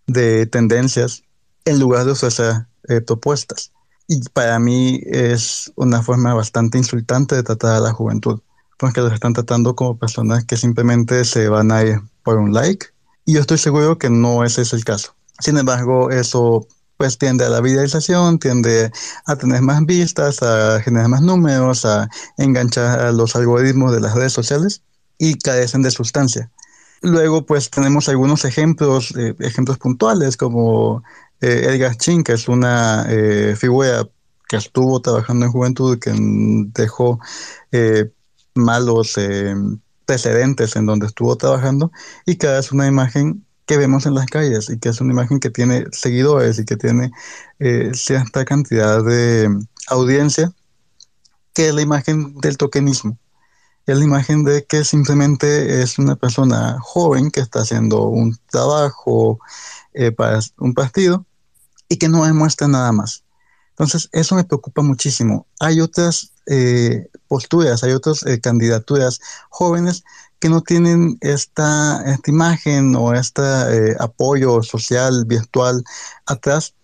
de tendencias en lugar de ofrecer eh, propuestas. Y para mí es una forma bastante insultante de tratar a la juventud, porque los están tratando como personas que simplemente se van a ir por un like. Y yo estoy seguro que no ese es el caso. Sin embargo, eso pues tiende a la viralización, tiende a tener más vistas, a generar más números, a enganchar a los algoritmos de las redes sociales y carecen de sustancia. Luego, pues tenemos algunos ejemplos, eh, ejemplos puntuales, como eh, Edgar que es una eh, figura que estuvo trabajando en juventud que dejó eh, malos precedentes en donde estuvo trabajando y que es una imagen que vemos en las calles y que es una imagen que tiene seguidores y que tiene cierta cantidad de audiencia, que es la imagen del tokenismo. Es la imagen de que simplemente es una persona joven que está haciendo un trabajo para un partido y que no demuestra nada más. Entonces, eso me preocupa muchísimo. Hay otras eh, posturas, hay otras eh, candidaturas jóvenes que no tienen esta, esta imagen o este eh, apoyo social, virtual atrás,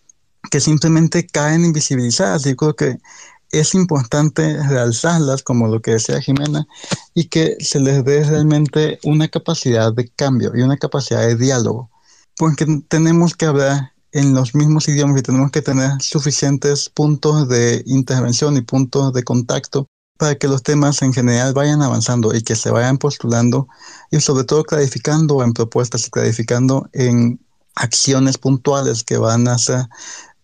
que simplemente caen invisibilizadas. Y creo que es importante realzarlas, como lo que decía Jimena, y que se les dé realmente una capacidad de cambio y una capacidad de diálogo. Porque tenemos que hablar en los mismos idiomas y tenemos que tener suficientes puntos de intervención y puntos de contacto para que los temas en general vayan avanzando y que se vayan postulando y sobre todo clarificando en propuestas y clarificando en acciones puntuales que van a hacer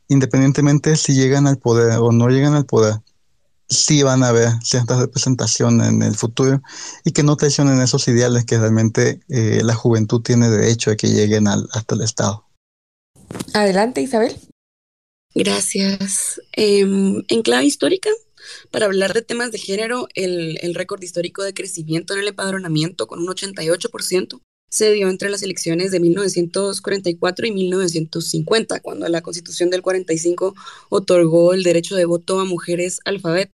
independientemente si llegan al poder o no llegan al poder, sí van a haber cierta representación en el futuro y que no traicionen esos ideales que realmente eh, la juventud tiene derecho a que lleguen al, hasta el Estado. Adelante, Isabel. Gracias. Em, en clave histórica, para hablar de temas de género, el, el récord histórico de crecimiento en el empadronamiento con un 88% se dio entre las elecciones de 1944 y 1950, cuando la Constitución del 45 otorgó el derecho de voto a mujeres alfabetas.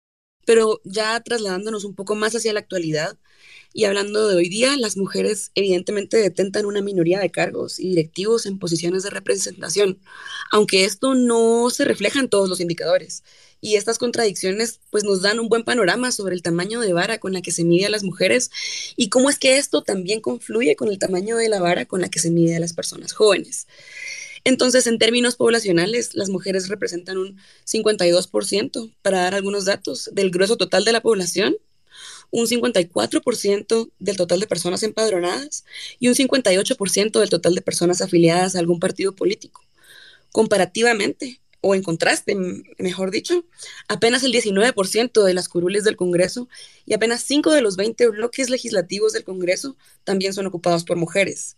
Pero ya trasladándonos un poco más hacia la actualidad, y hablando de hoy día, las mujeres evidentemente detentan una minoría de cargos y directivos en posiciones de representación, aunque esto no se refleja en todos los indicadores. Y estas contradicciones pues nos dan un buen panorama sobre el tamaño de vara con la que se mide a las mujeres y cómo es que esto también confluye con el tamaño de la vara con la que se mide a las personas jóvenes. Entonces, en términos poblacionales, las mujeres representan un 52%, para dar algunos datos, del grueso total de la población, un 54% del total de personas empadronadas y un 58% del total de personas afiliadas a algún partido político. Comparativamente, o en contraste, mejor dicho, apenas el 19% de las curules del Congreso y apenas 5 de los 20 bloques legislativos del Congreso también son ocupados por mujeres.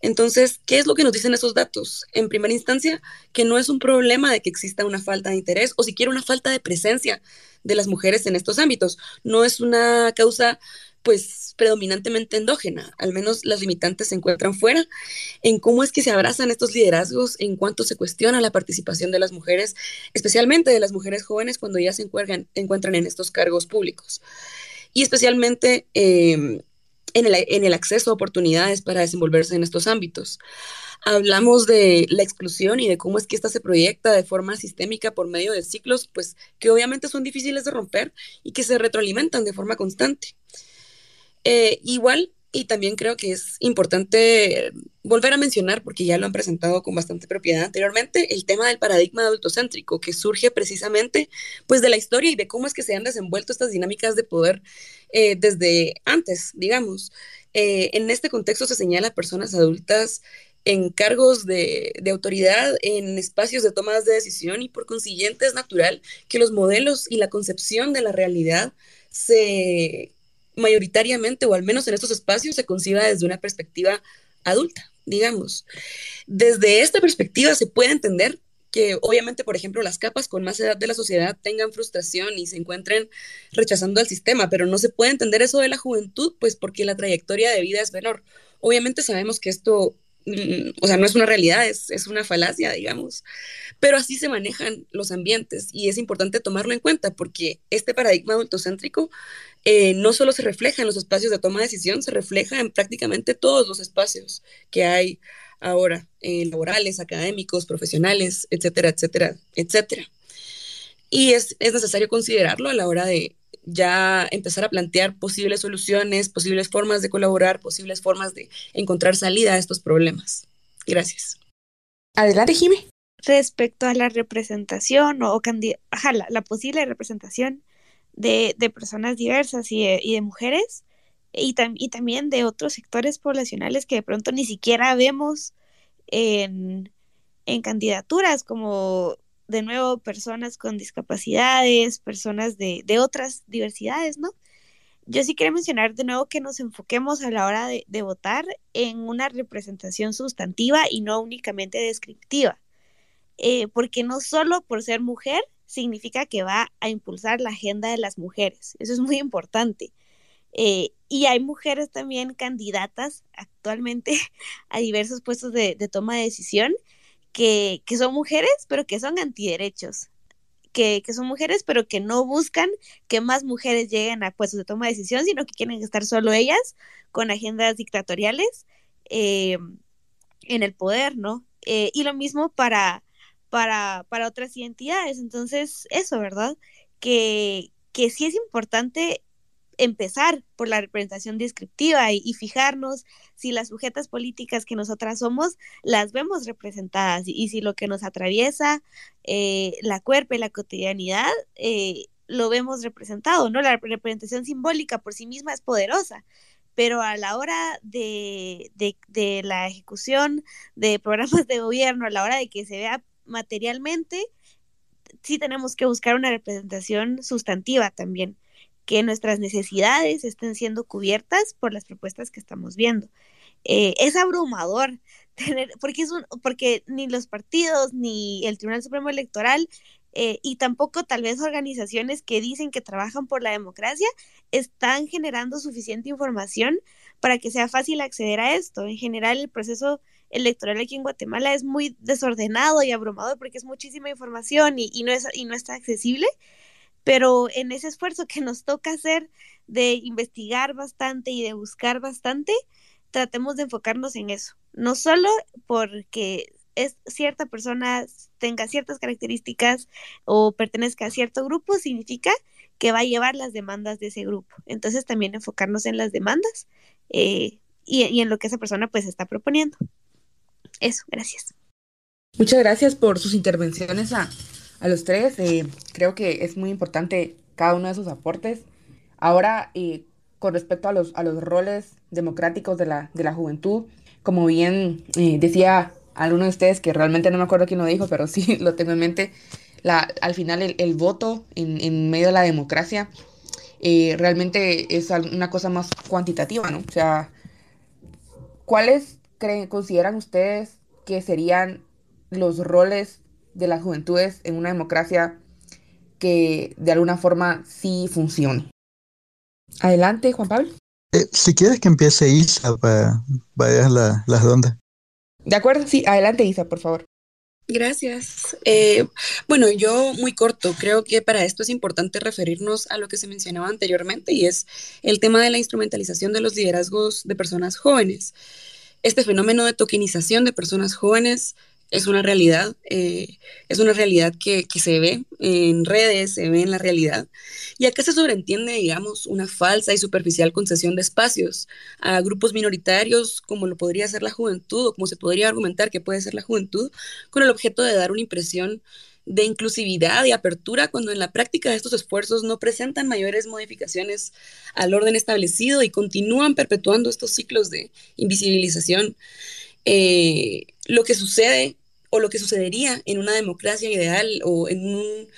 Entonces, ¿qué es lo que nos dicen esos datos? En primera instancia, que no es un problema de que exista una falta de interés o siquiera una falta de presencia de las mujeres en estos ámbitos. No es una causa pues predominantemente endógena, al menos las limitantes se encuentran fuera, en cómo es que se abrazan estos liderazgos, en cuanto se cuestiona la participación de las mujeres, especialmente de las mujeres jóvenes cuando ya se encuentran, en estos cargos públicos. Y especialmente em, en, el, acceso a oportunidades para desenvolverse en estos ámbitos. Hablamos de la exclusión y de cómo es que esta se proyecta de forma sistémica por medio de ciclos, pues que obviamente son difíciles de romper y que se retroalimentan de forma constante. Eh, igual, y también creo que es importante volver a mencionar, porque ya lo han presentado con bastante propiedad anteriormente, el tema del paradigma adultocéntrico, que surge precisamente pues de la historia y de cómo es que se han desenvuelto estas dinámicas de poder eh, desde antes, digamos. Eh, en este contexto se señala a personas adultas en cargos de, de, autoridad, en espacios de tomas de decisión y por consiguiente es natural que los modelos y la concepción de la realidad se mayoritariamente, o al menos en estos espacios, se conciba desde una perspectiva adulta, digamos. Desde esta perspectiva se puede entender que obviamente, por ejemplo, las capas con más edad de la sociedad tengan frustración y se encuentren rechazando al sistema, pero no se puede entender eso de la juventud, pues porque la trayectoria de vida es menor. Obviamente sabemos que esto o sea, no es una realidad, es, es, una falacia, digamos. Pero así se manejan los ambientes y es importante tomarlo en cuenta porque este paradigma adultocéntrico eh, no solo se refleja en los espacios de toma de decisión, se refleja en prácticamente todos los espacios que hay ahora, eh, laborales, académicos, profesionales, etcétera, etcétera, etcétera. Y es, es necesario considerarlo a la hora de, ya empezar a plantear posibles soluciones, posibles formas de colaborar, posibles formas de encontrar salida a estos problemas. Gracias. Adelante, Jimé. Respecto a la representación o, ajá, la, posible representación de, personas diversas y de, mujeres y, y, también de otros sectores poblacionales que de pronto ni siquiera vemos en, en candidaturas como de nuevo personas con discapacidades, personas de, otras diversidades, ¿no? Yo sí quiero mencionar de nuevo que nos enfoquemos a la hora de, votar en una representación sustantiva y no únicamente descriptiva, eh, porque no solo por ser mujer significa que va a impulsar la agenda de las mujeres, eso es muy importante. Eh, y hay mujeres también candidatas actualmente a diversos puestos de, de toma de decisión que, son mujeres, pero que son antiderechos, que, que son mujeres, pero que no buscan que más mujeres lleguen a puestos de toma de decisión, sino que quieren estar solo ellas con agendas dictatoriales eh, en el poder, ¿no? Eh, y lo mismo para, para, para otras identidades. Entonces, eso, ¿verdad? Que, que sí es importante empezar por la representación descriptiva y, fijarnos si las sujetas políticas que nosotras somos las vemos representadas y, si lo que nos atraviesa eh, la cuerpo y la cotidianidad eh, lo vemos representado, ¿no? La representación simbólica por sí misma es poderosa, pero a la hora de, de la ejecución de programas de gobierno, a la hora de que se vea materialmente, sí tenemos que buscar una representación sustantiva también que nuestras necesidades estén siendo cubiertas por las propuestas que estamos viendo. Eh, es abrumador tener, porque, es un, porque ni los partidos ni el Tribunal Supremo Electoral eh, y tampoco tal vez organizaciones que dicen que trabajan por la democracia están generando suficiente información para que sea fácil acceder a esto. En general, el proceso electoral aquí en Guatemala es muy desordenado y abrumador porque es muchísima información y, y no, es, y no está accesible pero en ese esfuerzo que nos toca hacer de investigar bastante y de buscar bastante, tratemos de enfocarnos en eso, no solo porque es cierta persona tenga ciertas características o pertenezca a cierto grupo, significa que va a llevar las demandas de ese grupo. Entonces también enfocarnos en las demandas eh, y, en lo que esa persona pues está proponiendo. Eso, gracias. Muchas gracias por sus intervenciones a, los tres. Eh, creo que es muy importante cada uno de sus aportes. Ahora, eh, con respecto a los, a los roles democráticos de la, de la juventud, como bien eh, decía alguno de ustedes, que realmente no me acuerdo quién lo dijo, pero sí lo tengo en mente, la, al final el, voto en, en, medio de la democracia realmente es una cosa más cuantitativa, ¿no? O sea, ¿cuáles creen, consideran ustedes que serían los roles de las juventudes en una democracia que de alguna forma sí funcione. Adelante, Juan Pablo. Eh, si quieres que empiece Isa para variar la, las rondas. De acuerdo, sí, adelante Isa, por favor. Gracias. Eh, bueno, yo muy corto, creo que para esto es importante referirnos a lo que se mencionaba anteriormente y es el tema de la instrumentalización de los liderazgos de personas jóvenes. Este fenómeno de tokenización de personas jóvenes es una realidad, eh, es una realidad que, se ve en redes, se ve en la realidad. Y acá se sobreentiende, digamos, una falsa y superficial concesión de espacios a grupos minoritarios, como lo podría ser la juventud, o como se podría argumentar que puede ser la juventud, con el objeto de dar una impresión de inclusividad y apertura cuando en la práctica estos esfuerzos no presentan mayores modificaciones al orden establecido y continúan perpetuando estos ciclos de invisibilización. Eh, lo que sucede o lo que sucedería en una democracia ideal o en un,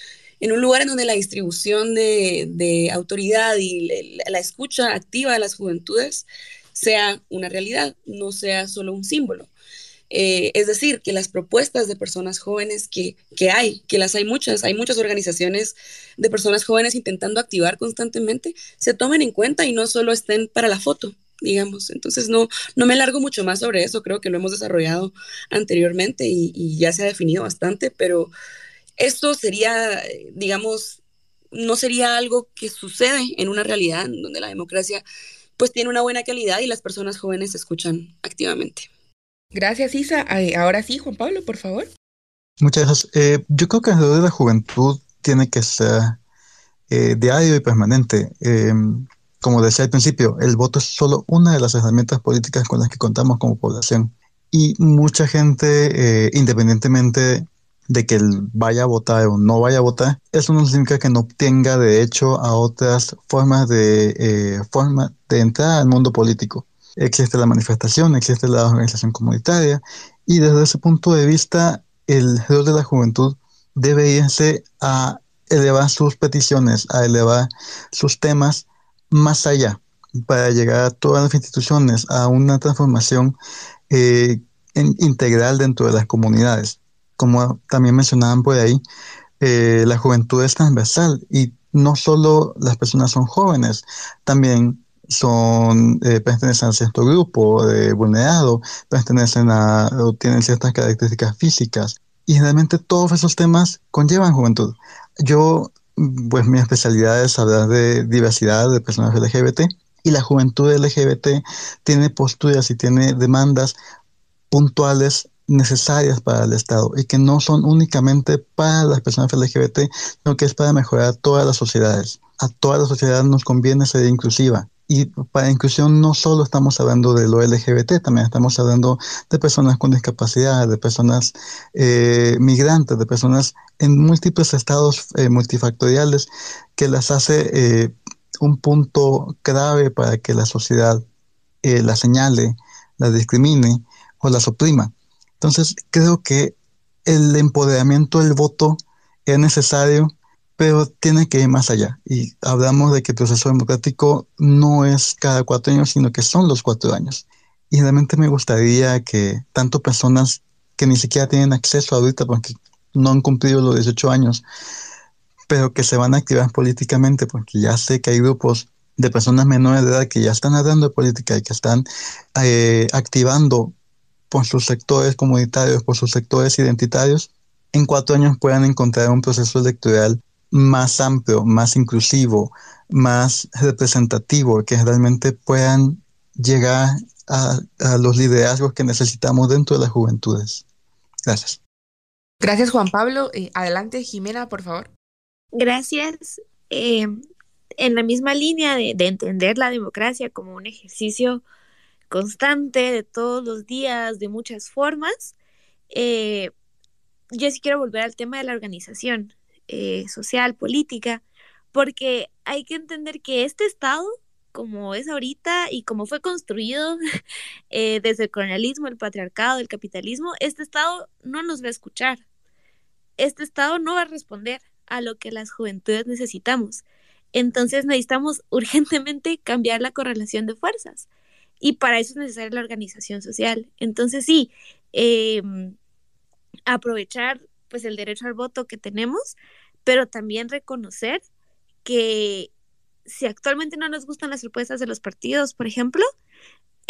en un lugar en donde la distribución de, autoridad y la, escucha activa de las juventudes sea una realidad, no sea solo un símbolo. Eh, es decir, que las propuestas de personas jóvenes que, que, hay, que las hay muchas, hay muchas organizaciones de personas jóvenes intentando activar constantemente, se tomen en cuenta y no solo estén para la foto, digamos. Entonces no, no me largo mucho más sobre eso, creo que lo hemos desarrollado anteriormente y, ya se ha definido bastante, pero esto sería, digamos, no sería algo que sucede en una realidad en donde la democracia pues tiene una buena calidad y las personas jóvenes escuchan activamente. Gracias, Isa. Ahora sí, Juan Pablo, por favor. Muchas gracias. Eh, yo creo que el de la juventud tiene que ser eh, diario y permanente. Eh, como decía al principio, el voto es solo una de las herramientas políticas con las que contamos como población. Y mucha gente, eh, independientemente de que vaya a votar o no vaya a votar, eso no significa que no obtenga derecho a otras formas de, eh, forma de entrar al mundo político. Existe la manifestación, existe la organización comunitaria y desde ese punto de vista el rol de la juventud debe irse a elevar sus peticiones, a elevar sus temas más allá para llegar a todas las instituciones a una transformación eh, integral dentro de las comunidades. Como también mencionaban por ahí, eh, la juventud es transversal y no solo las personas son jóvenes, también son eh, pertenecen a cierto grupo de vulnerado, pertenecen a tienen ciertas características físicas y realmente todos esos temas conllevan juventud. Yo pues mi especialidad es hablar de diversidad de personas LGBT y la juventud LGBT tiene posturas y tiene demandas puntuales necesarias para el Estado y que no son únicamente para las personas LGBT, sino que es para mejorar todas las sociedades. A toda la sociedad nos conviene ser inclusiva y para inclusión no solo estamos hablando de lo LGBT, también estamos hablando de personas con discapacidad, de personas eh, migrantes, de personas en múltiples estados eh, multifactoriales que las hace eh, un punto clave para que la sociedad la señale, la discrimine o las oprima. Entonces creo que el empoderamiento del voto es necesario pero tiene que ir más allá. Y hablamos de que el proceso democrático no es cada cuatro años, sino que son los cuatro años. Y realmente me gustaría que tanto personas que ni siquiera tienen acceso ahorita porque no han cumplido los 18 años, pero que se van a activar políticamente, porque ya sé que hay grupos de personas menores de edad que ya están hablando de política y que están eh, activando por sus sectores comunitarios, por sus sectores identitarios, en cuatro años puedan encontrar un proceso electoral más amplio, más inclusivo, más representativo, que realmente puedan llegar a, los liderazgos que necesitamos dentro de las juventudes. Gracias. Gracias, Juan Pablo. Eh, adelante, Jimena, por favor. Gracias. Eh, en la misma línea de, entender la democracia como un ejercicio constante de todos los días, de muchas formas, eh, yo sí quiero volver al tema de la organización eh, social, política, porque hay que entender que este Estado, como es ahorita y como fue construido desde el colonialismo, el patriarcado, el capitalismo, este Estado no nos va a escuchar. Este Estado no va a responder a lo que las juventudes necesitamos. Entonces necesitamos urgentemente cambiar la correlación de fuerzas. Y para eso es necesaria la organización social. Entonces sí, em, aprovechar pues el derecho al voto que tenemos, pero también reconocer que si actualmente no nos gustan las propuestas de los partidos, por ejemplo,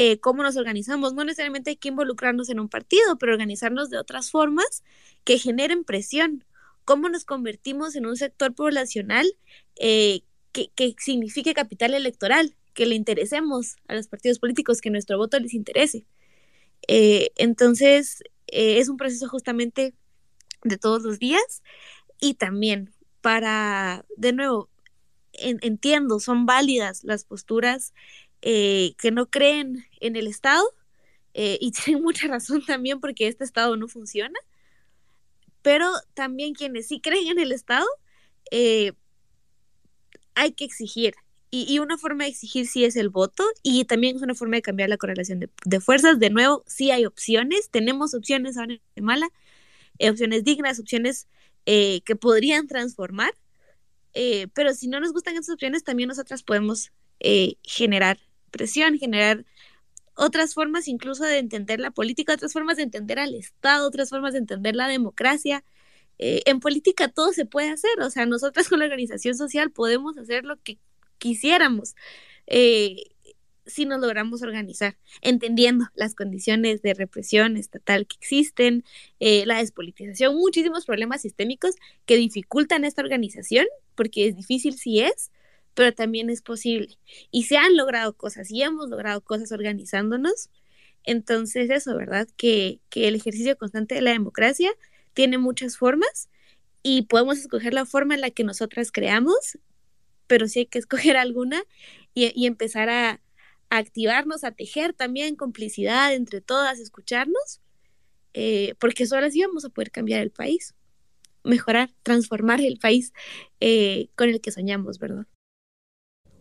eh, cómo nos organizamos. No necesariamente hay que involucrarnos en un partido, pero organizarnos de otras formas que generen presión. Cómo nos convertimos en un sector poblacional eh, que, signifique capital electoral, que le interesemos a los partidos políticos, que nuestro voto les interese. Eh, entonces, es un proceso justamente de todos los días y también para, de nuevo, entiendo, son válidas las posturas eh, que no creen en el Estado eh, y tienen mucha razón también porque este Estado no funciona, pero también quienes sí creen en el Estado, eh, hay que exigir. Y, una forma de exigir sí es el voto y también es una forma de cambiar la correlación de, fuerzas. De nuevo, sí hay opciones, tenemos opciones ahora en Guatemala, opciones dignas, opciones que podrían transformar, pero si no nos gustan esas opciones, también nosotras podemos generar presión, generar otras formas incluso de entender la política, otras formas de entender al Estado, otras formas de entender la democracia. Eh, en política todo se puede hacer, o sea, nosotras con la organización social podemos hacer lo que quisiéramos eh, si nos logramos organizar, entendiendo las condiciones de represión estatal que existen, eh, la despolitización, muchísimos problemas sistémicos que dificultan esta organización, porque es difícil si es, pero también es posible. Y se han logrado cosas y hemos logrado cosas organizándonos. Entonces eso, ¿verdad? Que, el ejercicio constante de la democracia tiene muchas formas y podemos escoger la forma en la que nosotras creamos, pero sí hay que escoger alguna y, empezar a, activarnos, a tejer también complicidad entre todas, escucharnos, eh, porque solo así vamos a poder cambiar el país, mejorar, transformar el país eh, con el que soñamos, ¿verdad?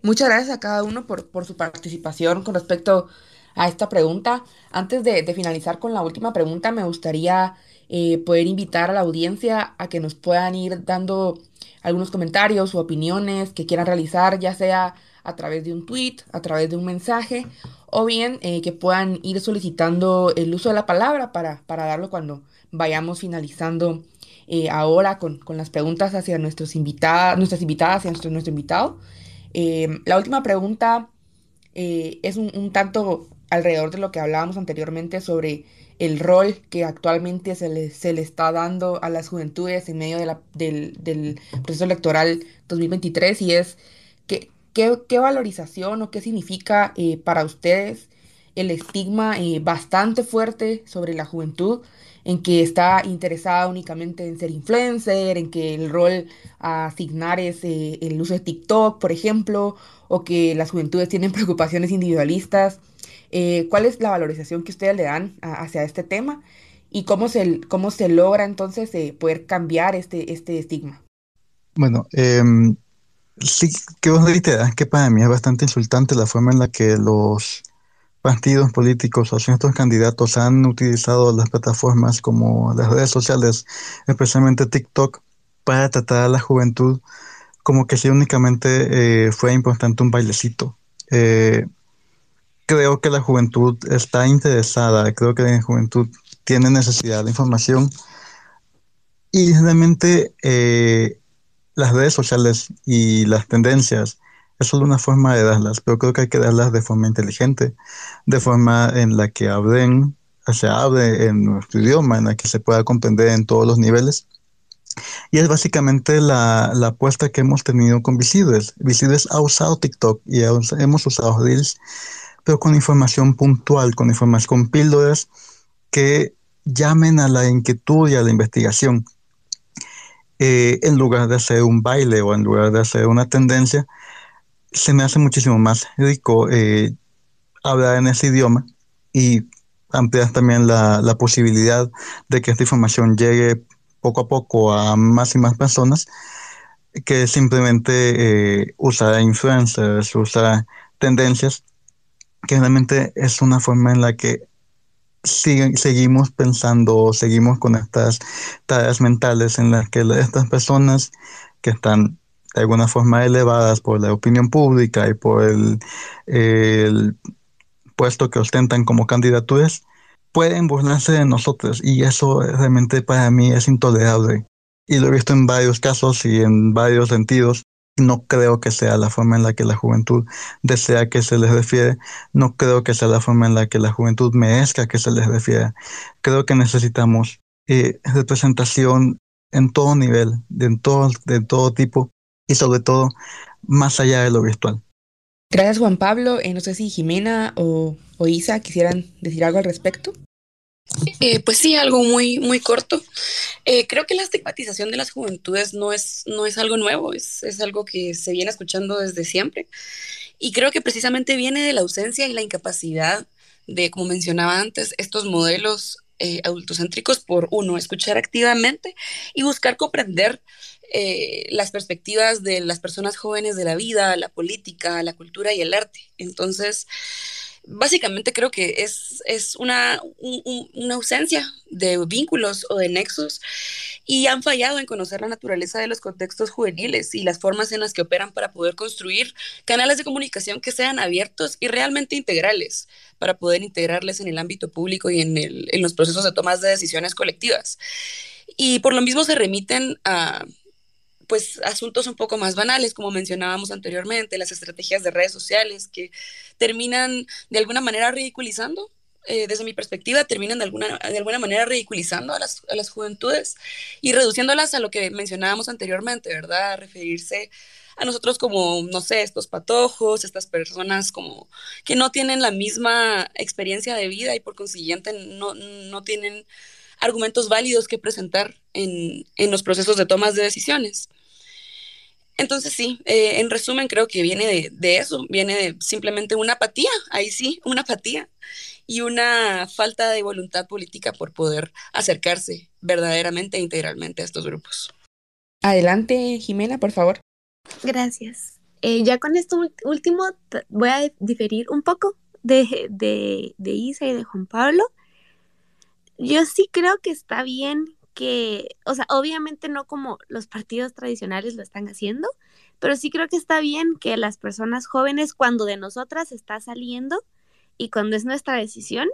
Muchas gracias a cada uno por, por su participación con respecto a esta pregunta. Antes de, finalizar con la última pregunta, me gustaría eh, poder invitar a la audiencia a que nos puedan ir dando algunos comentarios o opiniones que quieran realizar, ya sea a través de un tweet, a través de un mensaje, o bien eh, que puedan ir solicitando el uso de la palabra para, para darlo cuando vayamos finalizando eh, ahora con, con, las preguntas hacia nuestros invitados, nuestras invitadas y nuestro, nuestro invitado. Eh, la última pregunta eh, es un, tanto alrededor de lo que hablábamos anteriormente sobre el rol que actualmente se le, se le está dando a las juventudes en medio de la, del, proceso electoral 2023 y es que, qué, valorización o qué significa eh, para ustedes el estigma bastante fuerte sobre la juventud en que está interesada únicamente en ser influencer, en que el rol a asignar es eh, el uso de TikTok, por ejemplo, o que las juventudes tienen preocupaciones individualistas. Eh, ¿Cuál es la valorización que ustedes le dan hacia este tema? ¿Y cómo se, cómo se logra entonces eh, poder cambiar este, este estigma? Bueno, em, sí que vos que para mí es bastante insultante la forma en la que los partidos políticos o ciertos candidatos han utilizado las plataformas como las redes sociales, especialmente TikTok, para tratar a la juventud como que si únicamente eh, fue importante un bailecito. Eh, creo que la juventud está interesada, creo que la juventud tiene necesidad de información y realmente eh, las redes sociales y las tendencias es solo una forma de darlas, pero creo que hay que darlas de forma inteligente, de forma en la que hablen, se hable en nuestro idioma, en la que se pueda comprender en todos los niveles. Y es básicamente la, la apuesta que hemos tenido con Visibles. Visibles ha usado TikTok y hemos usado Reels, pero con información puntual, con información, con píldoras que llamen a la inquietud y a la investigación. Eh, en lugar de hacer un baile o en lugar de hacer una tendencia, se me hace muchísimo más rico eh, hablar en ese idioma y ampliar también la, posibilidad de que esta información llegue poco a poco a más y más personas que simplemente eh, usa influencers, usa tendencias, que realmente es una forma en la que seguimos pensando, seguimos con estas tareas mentales en las que estas personas que están de alguna forma elevadas por la opinión pública y por el, puesto que ostentan como candidaturas, pueden burlarse de nosotros y eso realmente para mí es intolerable. Y lo he visto en varios casos y en varios sentidos. No creo que sea la forma en la que la juventud desea que se les refiere. No creo que sea la forma en la que la juventud merezca que se les refiera. Creo que necesitamos eh, representación en todo nivel, de, todo, de todo tipo y sobre todo más allá de lo virtual. Gracias Juan Pablo. Eh, no sé si Jimena o, Isa quisieran decir algo al respecto. Eh, pues sí, algo muy, muy corto. Eh, creo que la estigmatización de las juventudes no es, no es algo nuevo, es, es, algo que se viene escuchando desde siempre. Y creo que precisamente viene de la ausencia y la incapacidad de, como mencionaba antes, estos modelos adultocéntricos por uno, escuchar activamente y buscar comprender eh, las perspectivas de las personas jóvenes de la vida, la política, la cultura y el arte. Entonces, básicamente creo que es, es una, una ausencia de vínculos o de nexos y han fallado en conocer la naturaleza de los contextos juveniles y las formas en las que operan para poder construir canales de comunicación que sean abiertos y realmente integrales para poder integrarles en el ámbito público y en, el, en los procesos de tomas de decisiones colectivas. Y por lo mismo se remiten a pues asuntos un poco más banales, como mencionábamos anteriormente, las estrategias de redes sociales que terminan de alguna manera ridiculizando, eh, desde mi perspectiva, terminan de alguna, de alguna manera ridiculizando a las, a las juventudes y reduciéndolas a lo que mencionábamos anteriormente, ¿verdad? Referirse a nosotros como, no sé, estos patojos, estas personas como que no tienen la misma experiencia de vida y por consiguiente no, no tienen argumentos válidos que presentar en, en los procesos de tomas de decisiones. Entonces sí, eh, en resumen creo que viene de, eso, viene de simplemente una apatía, ahí sí, una apatía y una falta de voluntad política por poder acercarse verdaderamente e integralmente a estos grupos. Adelante, Jimena, por favor. Gracias. Eh, ya con esto último voy a diferir un poco de, de, de Isa y de Juan Pablo. Yo sí creo que está bien que, o sea, obviamente no como los partidos tradicionales lo están haciendo, pero sí creo que está bien que las personas jóvenes, cuando de nosotras está saliendo y cuando es nuestra decisión,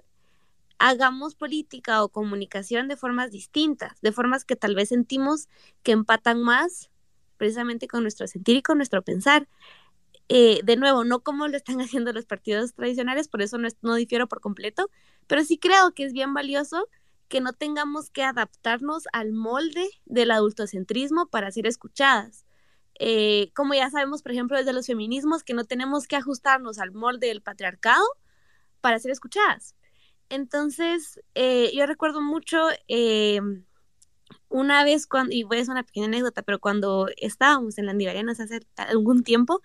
hagamos política o comunicación de formas distintas, de formas que tal vez sentimos que empatan más precisamente con nuestro sentir y con nuestro pensar. Eh, de nuevo, no como lo están haciendo los partidos tradicionales, por eso no, no difiero por completo, pero sí creo que es bien valioso que no tengamos que adaptarnos al molde del adultocentrismo para ser escuchadas. Eh, como ya sabemos, por ejemplo, desde los feminismos, que no tenemos que ajustarnos al molde del patriarcado para ser escuchadas. Entonces, eh, yo recuerdo mucho eh, una vez cuando, y voy a hacer una pequeña anécdota, pero cuando estábamos en la Andivarianas hace algún tiempo,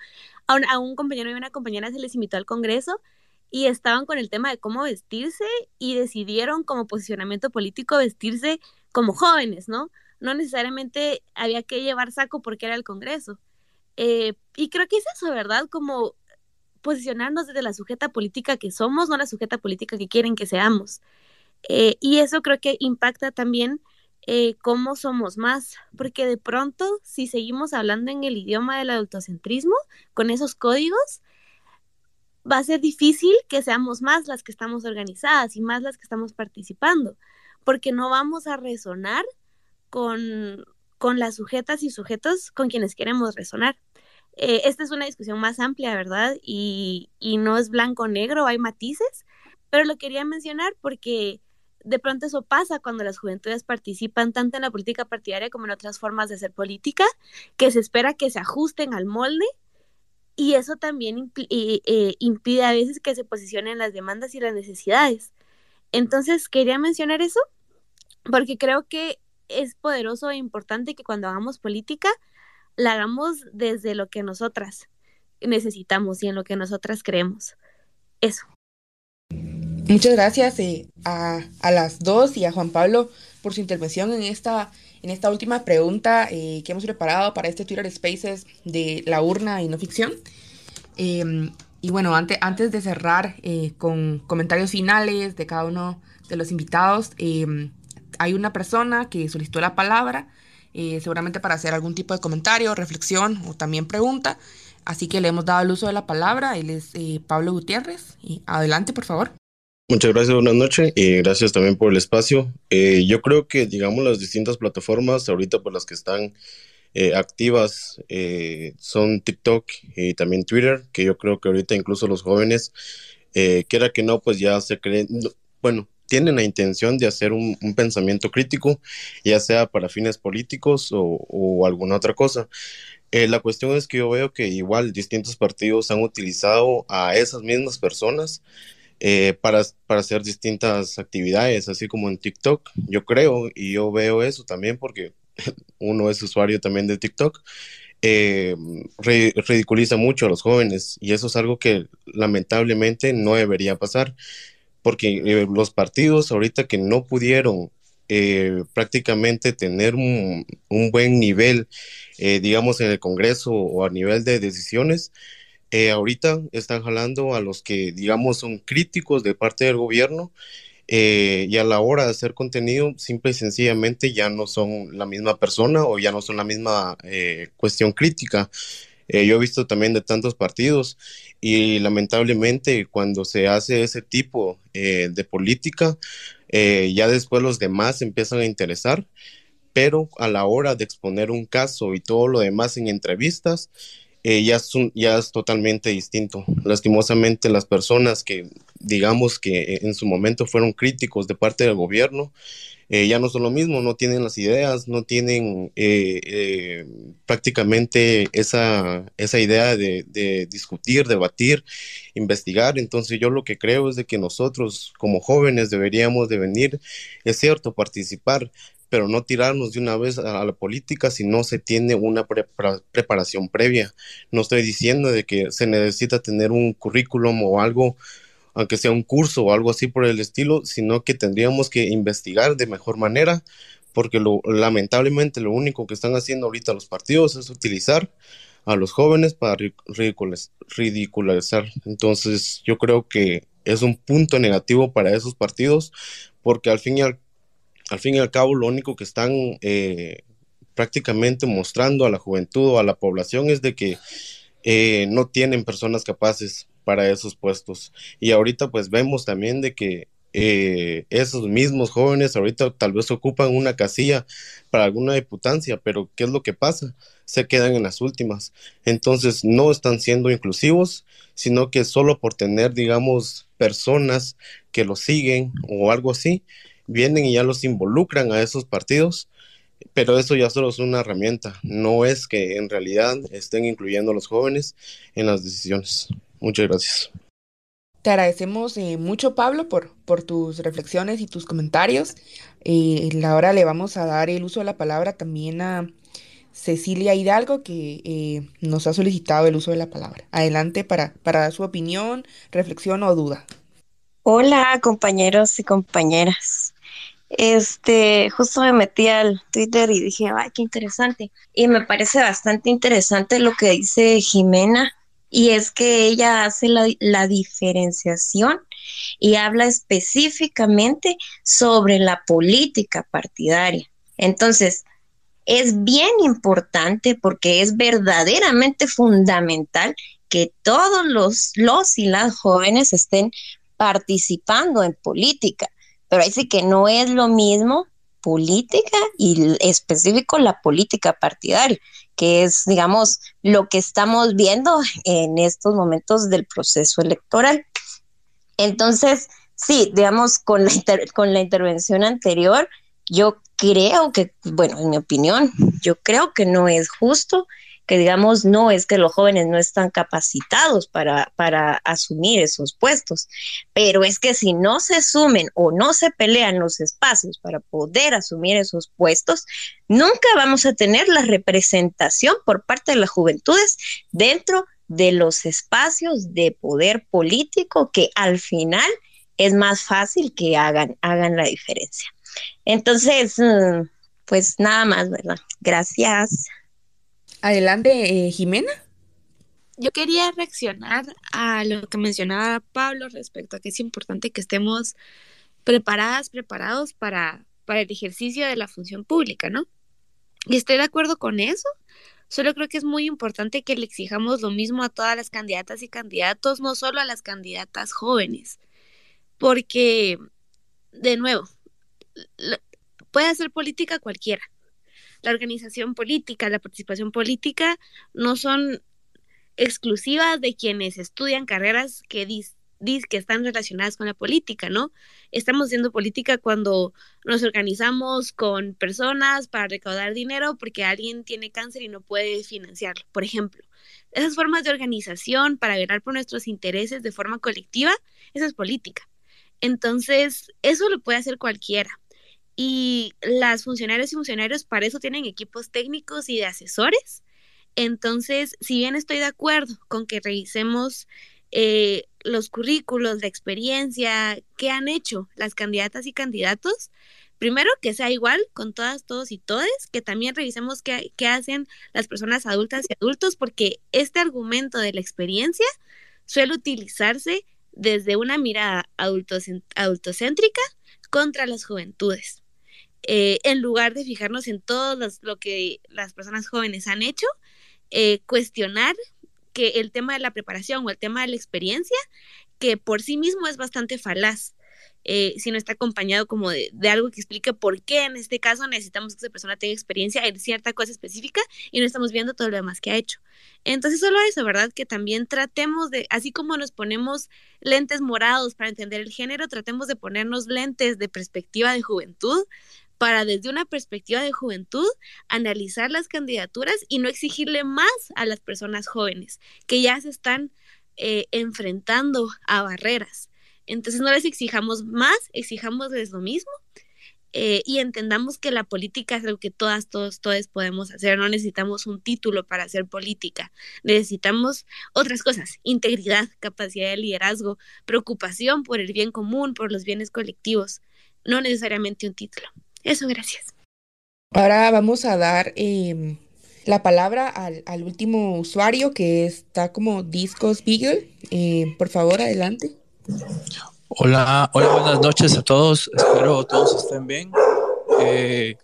a un, a un compañero y una compañera se les invitó al Congreso y estaban con el tema de cómo vestirse y decidieron como posicionamiento político vestirse como jóvenes, ¿no? No necesariamente había que llevar saco porque era el Congreso. Eh, y creo que es eso, ¿verdad? Como posicionarnos desde la sujeta política que somos, no la sujeta política que quieren que seamos. Eh, y eso creo que impacta también eh, cómo somos más, porque de pronto, si seguimos hablando en el idioma del adultocentrismo, con esos códigos, va a ser difícil que seamos más las que estamos organizadas y más las que estamos participando, porque no vamos a resonar con, con las sujetas y sujetos con quienes queremos resonar. Eh, esta es una discusión más amplia, ¿verdad? Y, y no es blanco-negro, hay matices, pero lo quería mencionar porque de pronto eso pasa cuando las juventudes participan tanto en la política partidaria como en otras formas de hacer política, que se espera que se ajusten al molde y eso también eh, impide a veces que se posicionen las demandas y las necesidades. Entonces, quería mencionar eso porque creo que es poderoso e importante que cuando hagamos política, la hagamos desde lo que nosotras necesitamos y en lo que nosotras creemos. Eso. Muchas gracias eh, a, a, las dos y a Juan Pablo por su intervención en esta, en esta última pregunta eh, que hemos preparado para este Twitter Spaces de la urna y no ficción. Em, y bueno, antes, antes de cerrar eh, con comentarios finales de cada uno de los invitados, em, hay una persona que solicitó la palabra, eh, seguramente para hacer algún tipo de comentario, reflexión o también pregunta. Así que le hemos dado el uso de la palabra. Él es Pablo Gutiérrez. Adelante, por favor. Muchas gracias, buenas noches y gracias también por el espacio. Eh, yo creo que, digamos, las distintas plataformas ahorita por las que están eh, activas eh, son TikTok y también Twitter, que yo creo que ahorita incluso los jóvenes, quiera que no, pues ya se creen, bueno, tienen la intención de hacer un, pensamiento crítico, ya sea para fines políticos o, o alguna otra cosa. la cuestión es que yo veo que igual distintos partidos han utilizado a esas mismas personas eh, para, para hacer distintas actividades, así como en TikTok. Yo creo y yo veo eso también porque uno es usuario también de TikTok. Eh, ridiculiza mucho a los jóvenes y eso es algo que lamentablemente no debería pasar porque eh, los partidos ahorita que no pudieron prácticamente tener un, un buen nivel, digamos, en el Congreso o a nivel de decisiones, eh, ahorita están jalando a los que, digamos, son críticos de parte del gobierno eh, y a la hora de hacer contenido, simple y sencillamente ya no son la misma persona o ya no son la misma eh, cuestión crítica. yo he visto también de tantos partidos y lamentablemente cuando se hace ese tipo de política, ya después los demás empiezan a interesar, pero a la hora de exponer un caso y todo lo demás en entrevistas, eh, ya, ya es totalmente distinto. Lastimosamente las personas que digamos que en su momento fueron críticos de parte del gobierno, eh, ya no son lo mismo, no tienen las ideas, no tienen eh, prácticamente esa, esa idea de, de, discutir, debatir, investigar. Entonces yo lo que creo es de que nosotros como jóvenes deberíamos de venir, es cierto, participar, pero no tirarnos de una vez a la política si no se tiene una preparación previa. No estoy diciendo de que se necesita tener un currículum o algo, aunque sea un curso o algo así por el estilo, sino que tendríamos que investigar de mejor manera, porque lo, lamentablemente lo único que están haciendo ahorita los partidos es utilizar a los jóvenes para ridicularizar. Entonces yo creo que es un punto negativo para esos partidos, porque al fin y al al fin y al cabo lo único que están eh, prácticamente mostrando a la juventud o a la población es de que eh, no tienen personas capaces para esos puestos. Y ahorita pues vemos también de que eh, esos mismos jóvenes ahorita tal vez ocupan una casilla para alguna diputancia, pero ¿qué es lo que pasa? Se quedan en las últimas. Entonces no están siendo inclusivos, sino que solo por tener, digamos, personas que lo siguen o algo así, vienen y ya los involucran a esos partidos, pero eso ya solo es una herramienta, no es que en realidad estén incluyendo a los jóvenes en las decisiones. Muchas gracias. Te agradecemos eh, mucho, Pablo, por, por tus reflexiones y tus comentarios. Eh, ahora le vamos a dar el uso de la palabra también a Cecilia Hidalgo, que eh, nos ha solicitado el uso de la palabra. Adelante para, para dar su opinión, reflexión o duda. Hola, compañeros y compañeras. Este, justo me metí al Twitter y dije, ay, qué interesante. Y me parece bastante interesante lo que dice Jimena, y es que ella hace la, diferenciación y habla específicamente sobre la política partidaria. Entonces, es bien importante porque es verdaderamente fundamental que todos los, los y las jóvenes estén participando en política pero ahí sí que no es lo mismo política y específico la política partidaria, que es, digamos, lo que estamos viendo en estos momentos del proceso electoral. Entonces, sí, digamos, con la, con la intervención anterior, yo creo que, bueno, en mi opinión, yo creo que no es justo que digamos, no es que los jóvenes no están capacitados para, para asumir esos puestos, pero es que si no se sumen o no se pelean los espacios para poder asumir esos puestos, nunca vamos a tener la representación por parte de las juventudes dentro de los espacios de poder político que al final es más fácil que hagan, hagan la diferencia. Entonces, mm, pues nada más, ¿verdad? Gracias. Adelante, eh, Jimena. Yo quería reaccionar a lo que mencionaba Pablo respecto a que es importante que estemos preparadas, preparados para, para el ejercicio de la función pública, ¿no? Y estoy de acuerdo con eso. Solo creo que es muy importante que le exijamos lo mismo a todas las candidatas y candidatos, no solo a las candidatas jóvenes, porque, de nuevo, puede hacer política cualquiera. La organización política, la participación política no son exclusivas de quienes estudian carreras que dicen que están relacionadas con la política, ¿no? Estamos haciendo política cuando nos organizamos con personas para recaudar dinero porque alguien tiene cáncer y no puede financiarlo, por ejemplo. Esas formas de organización para velar por nuestros intereses de forma colectiva, esa es política. Entonces, eso lo puede hacer cualquiera. Y las funcionarias y funcionarios para eso tienen equipos técnicos y de asesores. Entonces, si bien estoy de acuerdo con que revisemos eh, los currículos, la experiencia que han hecho las candidatas y candidatos, primero que sea igual con todas, todos y todes, que también revisemos qué, qué hacen las personas adultas y adultos, porque este argumento de la experiencia suele utilizarse desde una mirada adultocéntrica contra las juventudes. Eh, en lugar de fijarnos en todo lo que las personas jóvenes han hecho, eh, cuestionar que el tema de la preparación o el tema de la experiencia, que por sí mismo es bastante falaz, eh, si no está acompañado como de, algo que explique por qué en este caso necesitamos que esa persona tenga experiencia en cierta cosa específica y no estamos viendo todo lo demás que ha hecho. Entonces, solo eso, ¿verdad? Que también tratemos de, así como nos ponemos lentes morados para entender el género, tratemos de ponernos lentes de perspectiva de juventud para desde una perspectiva de juventud analizar las candidaturas y no exigirle más a las personas jóvenes que ya se están eh, enfrentando a barreras. Entonces no les exijamos más, exijámosles lo mismo eh, y entendamos que la política es algo que todas, todos, todos podemos hacer. No necesitamos un título para hacer política. Necesitamos otras cosas, integridad, capacidad de liderazgo, preocupación por el bien común, por los bienes colectivos, no necesariamente un título. Eso, gracias. Ahora vamos a dar em, la palabra al, último usuario que está como Discos Beagle. Em, por favor, adelante. Hola, hola, buenas noches a todos. Espero todos estén bien. Eh,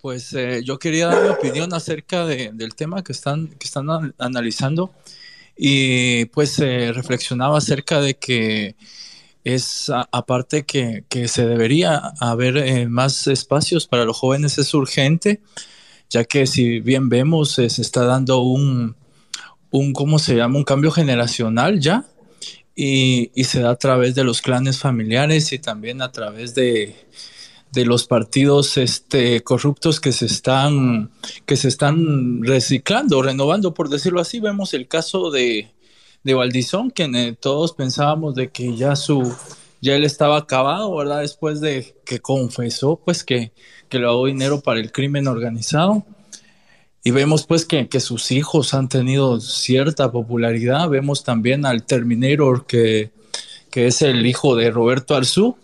pues eh, yo quería dar mi opinión acerca del tema que están, que están analizando y pues eh, reflexionaba acerca de que es aparte que, se debería haber eh, más espacios para los jóvenes, es urgente, ya que si bien vemos, eh, se está dando un, un, ¿cómo se llama? Un cambio generacional ya, y, se da a través de los clanes familiares y también a través de, los partidos este, corruptos que se están que se están reciclando, renovando, por decirlo así. Vemos el caso de, de Valdizón, que eh, todos pensábamos de que ya su, ya él estaba acabado, ¿verdad? Después de que confesó, pues, que, que le dado dinero para el crimen organizado. Y vemos, pues, que, que, sus hijos han tenido cierta popularidad. Vemos también al Terminator, que, que es el hijo de Roberto Arzú.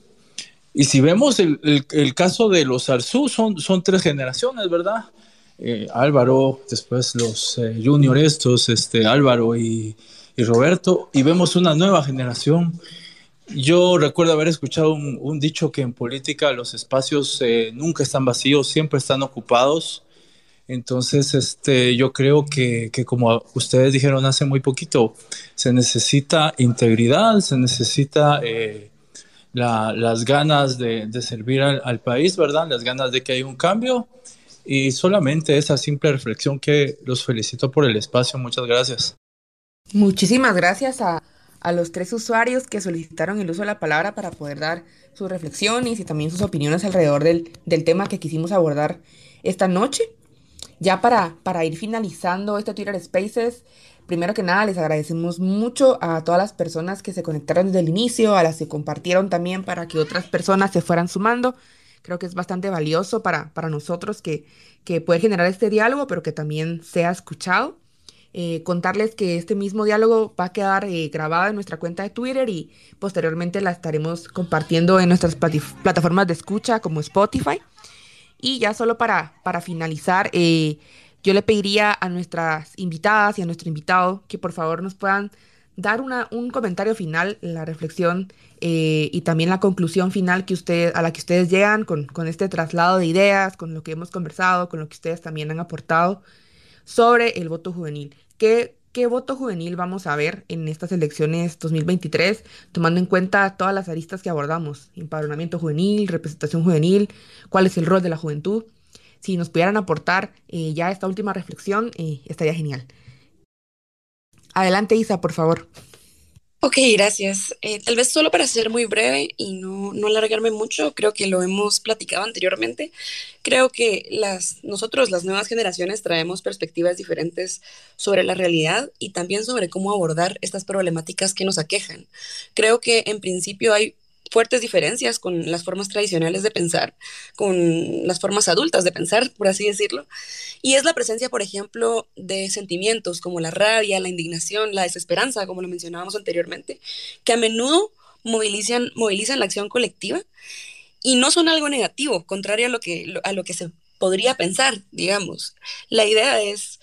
Y si vemos el, el, caso de los Arzú, son, son tres generaciones, ¿verdad? Eh, Álvaro, después los eh, junior estos, este, Álvaro y, y Roberto, y vemos una nueva generación. Yo recuerdo haber escuchado un, dicho que en política los espacios eh, nunca están vacíos, siempre están ocupados. Entonces, este, yo creo que, como ustedes dijeron hace muy poquito, se necesita integridad, se necesita eh, las ganas de, servir al, al, país, ¿verdad? Las ganas de que haya un cambio. Y solamente esa simple reflexión que los felicito por el espacio. Muchas gracias. Muchísimas gracias a, los tres usuarios que solicitaron el uso de la palabra para poder dar sus reflexiones y también sus opiniones alrededor del, tema que quisimos abordar esta noche. Ya para, para ir finalizando este Twitter Spaces, primero que nada les agradecemos mucho a todas las personas que se conectaron desde el inicio, a las que compartieron también para que otras personas se fueran sumando. Creo que es bastante valioso para, para nosotros que, que puede generar este diálogo, pero que también sea escuchado. Eh, contarles que este mismo diálogo va a quedar eh, grabado en nuestra cuenta de Twitter y posteriormente la estaremos compartiendo en nuestras plataformas de escucha como Spotify. Y ya solo para, para finalizar, eh, yo le pediría a nuestras invitadas y a nuestro invitado que por favor nos puedan dar un comentario final, la reflexión eh, y también la conclusión final que usted, a la que ustedes llegan con, con, este traslado de ideas, con lo que hemos conversado, con lo que ustedes también han aportado sobre el voto juvenil. ¿Qué, voto juvenil vamos a ver en estas elecciones 2023, tomando en cuenta todas las aristas que abordamos? Empadronamiento juvenil, representación juvenil, cuál es el rol de la juventud. Si nos pudieran aportar eh, ya esta última reflexión, eh, estaría genial. Adelante, Isa, por favor. Ok, gracias. Eh, tal vez solo para ser muy breve y no, no alargarme mucho, creo que lo hemos platicado anteriormente. Creo que las, nosotros, las nuevas generaciones, traemos perspectivas diferentes sobre la realidad y también sobre cómo abordar estas problemáticas que nos aquejan. Creo que en principio hay fuertes diferencias con las formas tradicionales de pensar, con las formas adultas de pensar, por así decirlo. Y es la presencia, por ejemplo, de sentimientos como la rabia, la indignación, la desesperanza, como lo mencionábamos anteriormente, que a menudo movilizan, movilizan la acción colectiva y no son algo negativo, contrario a lo que, a lo que se podría pensar, digamos. La idea es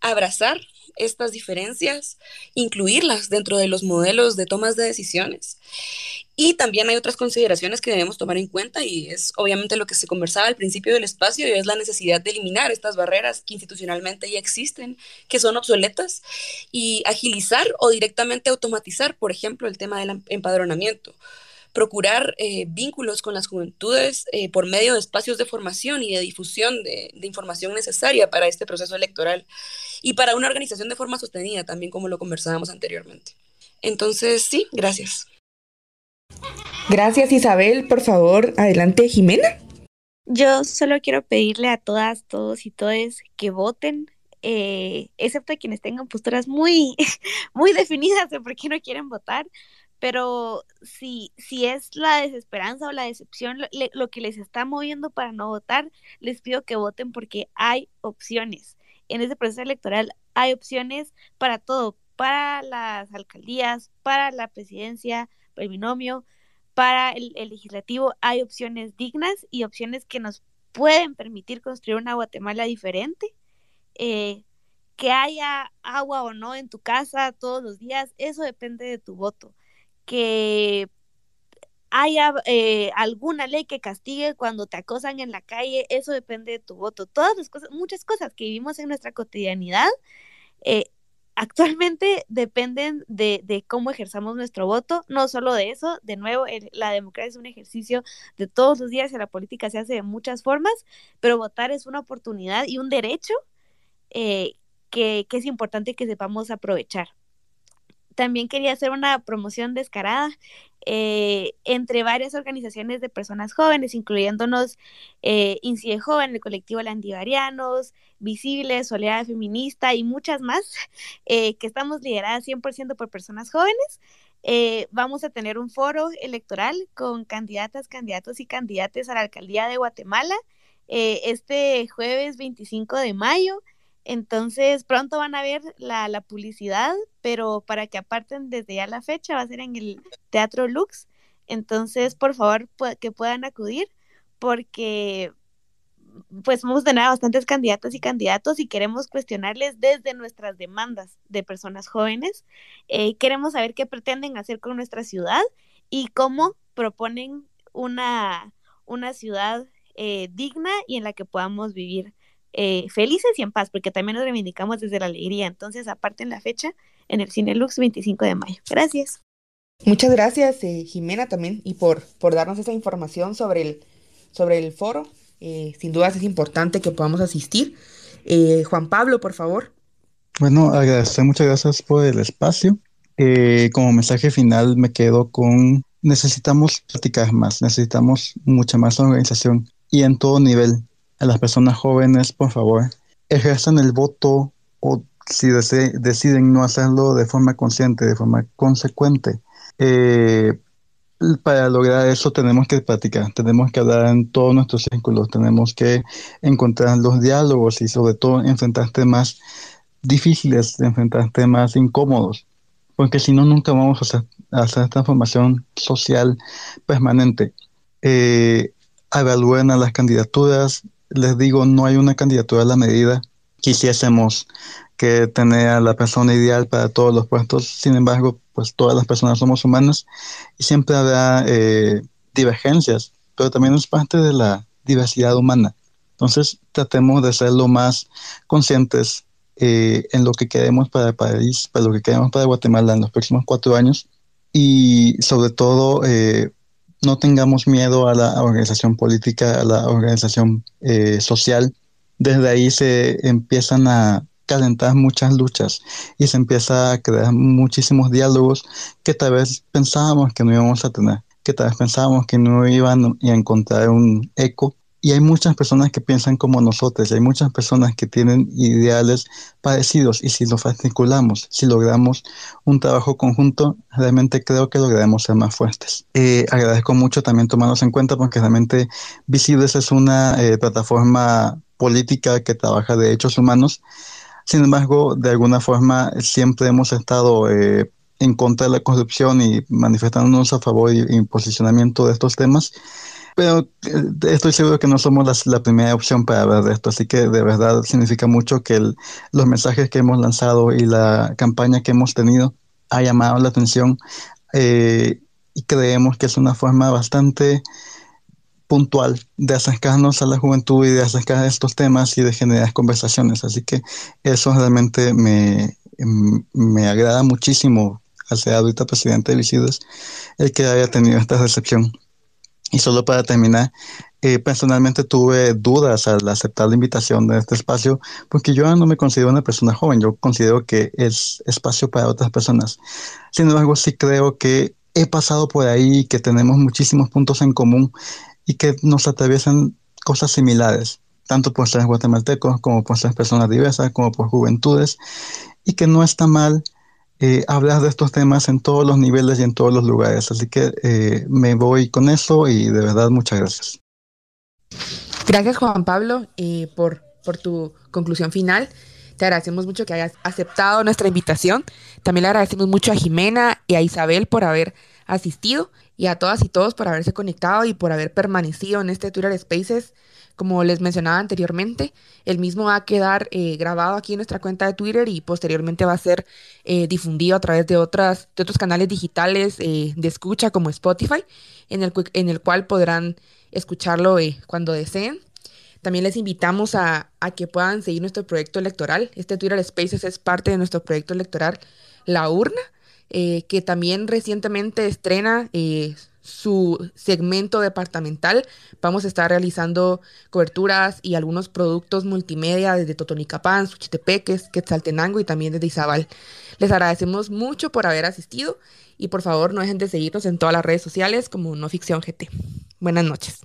abrazar estas diferencias, incluirlas dentro de los modelos de tomas de decisiones y también hay otras consideraciones que debemos tomar en cuenta y es obviamente lo que se conversaba al principio del espacio y es la necesidad de eliminar estas barreras que institucionalmente ya existen, que son obsoletas y agilizar o directamente automatizar, por ejemplo, el tema del em-, empadronamiento procurar eh, vínculos con las juventudes eh, por medio de espacios de formación y de difusión de, de, información necesaria para este proceso electoral y para una organización de forma sostenida, también como lo conversábamos anteriormente. Entonces, sí, gracias. Gracias Isabel, por favor, adelante Jimena. Yo solo quiero pedirle a todas, todos y todes que voten, eh, excepto a quienes tengan posturas muy, muy definidas de por qué no quieren votar, pero si, si es la desesperanza o la decepción lo, lo, que les está moviendo para no votar, les pido que voten porque hay opciones. En este proceso electoral hay opciones para todo, para las alcaldías, para la presidencia, el binomio, para el, legislativo hay opciones dignas y opciones que nos pueden permitir construir una Guatemala diferente. Eh, que haya agua o no en tu casa todos los días, eso depende de tu voto. Que haya eh, alguna ley que castigue cuando te acosan en la calle, eso depende de tu voto. Todas las cosas, muchas cosas que vivimos en nuestra cotidianidad, eh, actualmente dependen de, de, cómo ejerzamos nuestro voto, no solo de eso, de nuevo, la democracia es un ejercicio de todos los días y la política se hace de muchas formas, pero votar es una oportunidad y un derecho eh, que, que es importante que sepamos aprovechar también quería hacer una promoción descarada eh, entre varias organizaciones de personas jóvenes, incluyéndonos eh, Incide Joven, el colectivo Landivarianos, Visibles, Soledad Feminista y muchas más, eh, que estamos lideradas 100% por personas jóvenes. Eh, vamos a tener un foro electoral con candidatas, candidatos y candidatas a la alcaldía de Guatemala eh, este jueves 25 de mayo. Entonces, pronto van a ver la, la, publicidad, pero para que aparten desde ya la fecha, va a ser en el Teatro Lux. Entonces, por favor, que puedan acudir, porque pues a tener bastantes candidatas y candidatos y queremos cuestionarles desde nuestras demandas de personas jóvenes. Eh, queremos saber qué pretenden hacer con nuestra ciudad y cómo proponen una, una ciudad eh, digna y en la que podamos vivir eh, felices y en paz, porque también nos reivindicamos desde la alegría. Entonces, aparte en la fecha, en el Cine Lux 25 de mayo. Gracias. Muchas gracias, eh, Jimena, también, y por, por darnos esa información sobre el, sobre el foro. Eh, sin dudas es importante que podamos asistir. Eh, Juan Pablo, por favor. Bueno, agradecer, muchas gracias por el espacio. Eh, como mensaje final me quedo con necesitamos platicar más, necesitamos mucha más organización y en todo nivel las personas jóvenes, por favor, ejerzan el voto o si deciden no hacerlo de forma consciente, de forma consecuente. Eh, para lograr eso tenemos que practicar, tenemos que hablar en todos nuestros círculos, tenemos que encontrar los diálogos y sobre todo enfrentar temas difíciles, enfrentar temas incómodos, porque si no nunca vamos a hacer, a hacer transformación social permanente. Eh, evalúen a las candidaturas, les digo, no hay una candidatura a la medida. Quisiésemos que tener a la persona ideal para todos los puestos, sin embargo, pues todas las personas somos humanas y siempre habrá eh, divergencias, pero también es parte de la diversidad humana. Entonces, tratemos de ser lo más conscientes eh, en lo que queremos para el país, para lo que queremos para Guatemala en los próximos cuatro años y sobre todo eh, no tengamos miedo a la organización política, a la organización eh, social. Desde ahí se empiezan a calentar muchas luchas y se empieza a crear muchísimos diálogos que tal vez pensábamos que no íbamos a tener, que tal vez pensábamos que no iban a encontrar un eco y hay muchas personas que piensan como nosotros, y hay muchas personas que tienen ideales parecidos y si los articulamos, si logramos un trabajo conjunto, realmente creo que lograremos ser más fuertes. Eh, agradezco mucho también tomarnos en cuenta porque realmente Visibles es una eh, plataforma política que trabaja de hechos humanos. Sin embargo, de alguna forma siempre hemos estado eh, en contra de la corrupción y manifestándonos a favor y, y posicionamiento de estos temas. Pero eh, estoy seguro que no somos la, primera opción para hablar de esto, así que de verdad significa mucho que los mensajes que hemos lanzado y la campaña que hemos tenido ha llamado la atención eh, y creemos que es una forma bastante puntual de acercarnos a la juventud y de acercar estos temas y de generar conversaciones. Así que eso realmente me, me agrada muchísimo al ser ahorita presidente de Visides el que haya tenido esta recepción. Y solo para terminar, eh, personalmente tuve dudas al aceptar la invitación de este espacio, porque yo no me considero una persona joven, yo considero que es espacio para otras personas. Sin embargo, sí creo que he pasado por ahí, que tenemos muchísimos puntos en común y que nos atraviesan cosas similares, tanto por ser guatemaltecos como por ser personas diversas, como por juventudes, y que no está mal eh, hablar de estos temas en todos los niveles y en todos los lugares. Así que eh, me voy con eso y de verdad muchas gracias. Gracias Juan Pablo eh, por, por tu conclusión final. Te agradecemos mucho que hayas aceptado nuestra invitación. También le agradecemos mucho a Jimena y a Isabel por haber asistido y a todas y todos por haberse conectado y por haber permanecido en este Twitter Spaces como les mencionaba anteriormente, el mismo va a quedar eh, grabado aquí en nuestra cuenta de Twitter y posteriormente va a ser eh, difundido a través de, otras, de otros canales digitales eh, de escucha como Spotify, en el, cual podrán escucharlo cuando deseen. También les invitamos a, a, que puedan seguir nuestro proyecto electoral. Este Twitter Spaces es parte de nuestro proyecto electoral La Urna, que también recientemente estrena su segmento departamental. Vamos a estar realizando coberturas y algunos productos multimedia desde Totonicapán, Suchitepeques, Quetzaltenango y también desde Izabal. Les agradecemos mucho por haber asistido y por favor no dejen de seguirnos en todas las redes sociales como No Ficción GT. Buenas noches.